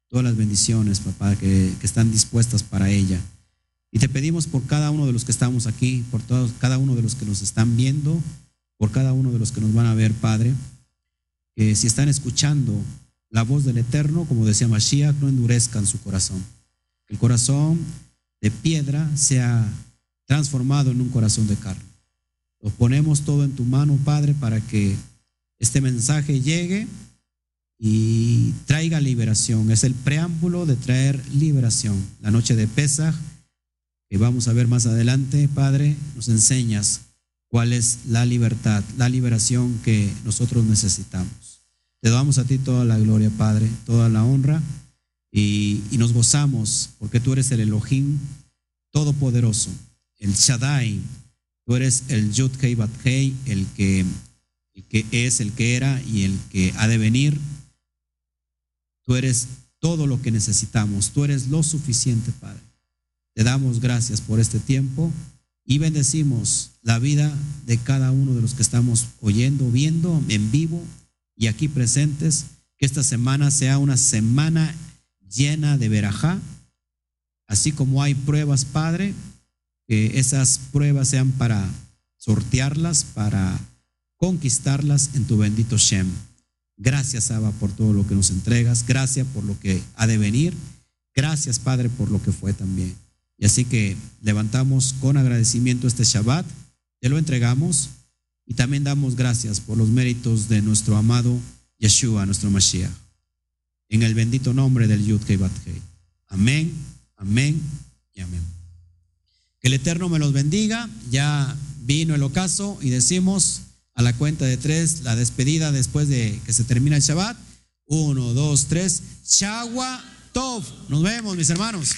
todas las bendiciones, papá, que, están dispuestas para ella. Y te pedimos por cada uno de los que estamos aquí, por todos, cada uno de los que nos están viendo, por cada uno de los que nos van a ver, Padre, que si están escuchando la voz del Eterno, como decía Mashiach, no endurezcan su corazón. El corazón de piedra sea transformado en un corazón de carne. Lo ponemos todo en tu mano, Padre, para que este mensaje llegue y traiga liberación. Es el preámbulo de traer liberación. La noche de Pesach, que vamos a ver más adelante, Padre, nos enseñas cuál es la libertad, la liberación que nosotros necesitamos. Te damos a ti toda la gloria, Padre, toda la honra y, nos gozamos porque tú eres el Elohim todopoderoso, el Shaddai, tú eres el Yud Hei Bat Hei, el que, el que es, el que era y el que ha de venir. Tú eres todo lo que necesitamos, tú eres lo suficiente, Padre. Te damos gracias por este tiempo y bendecimos la vida de cada uno de los que estamos oyendo, viendo en vivo y aquí presentes, que esta semana sea una semana llena de verajá, así como hay pruebas, Padre, que esas pruebas sean para sortearlas, para conquistarlas en tu bendito Shem. Gracias, Abba, por todo lo que nos entregas. Gracias por lo que ha de venir. Gracias, Padre, por lo que fue también. Y así que levantamos con agradecimiento este Shabbat, te lo entregamos y también damos gracias por los méritos de nuestro amado Yeshua, nuestro Mashiach. En el bendito nombre del Yud Kei Amén, amén y amén. Que el Eterno me los bendiga. Ya vino el ocaso y decimos a la cuenta de tres la despedida después de que se termina el Shabbat. Uno, dos, tres. Shagua Tov. Nos vemos, mis hermanos.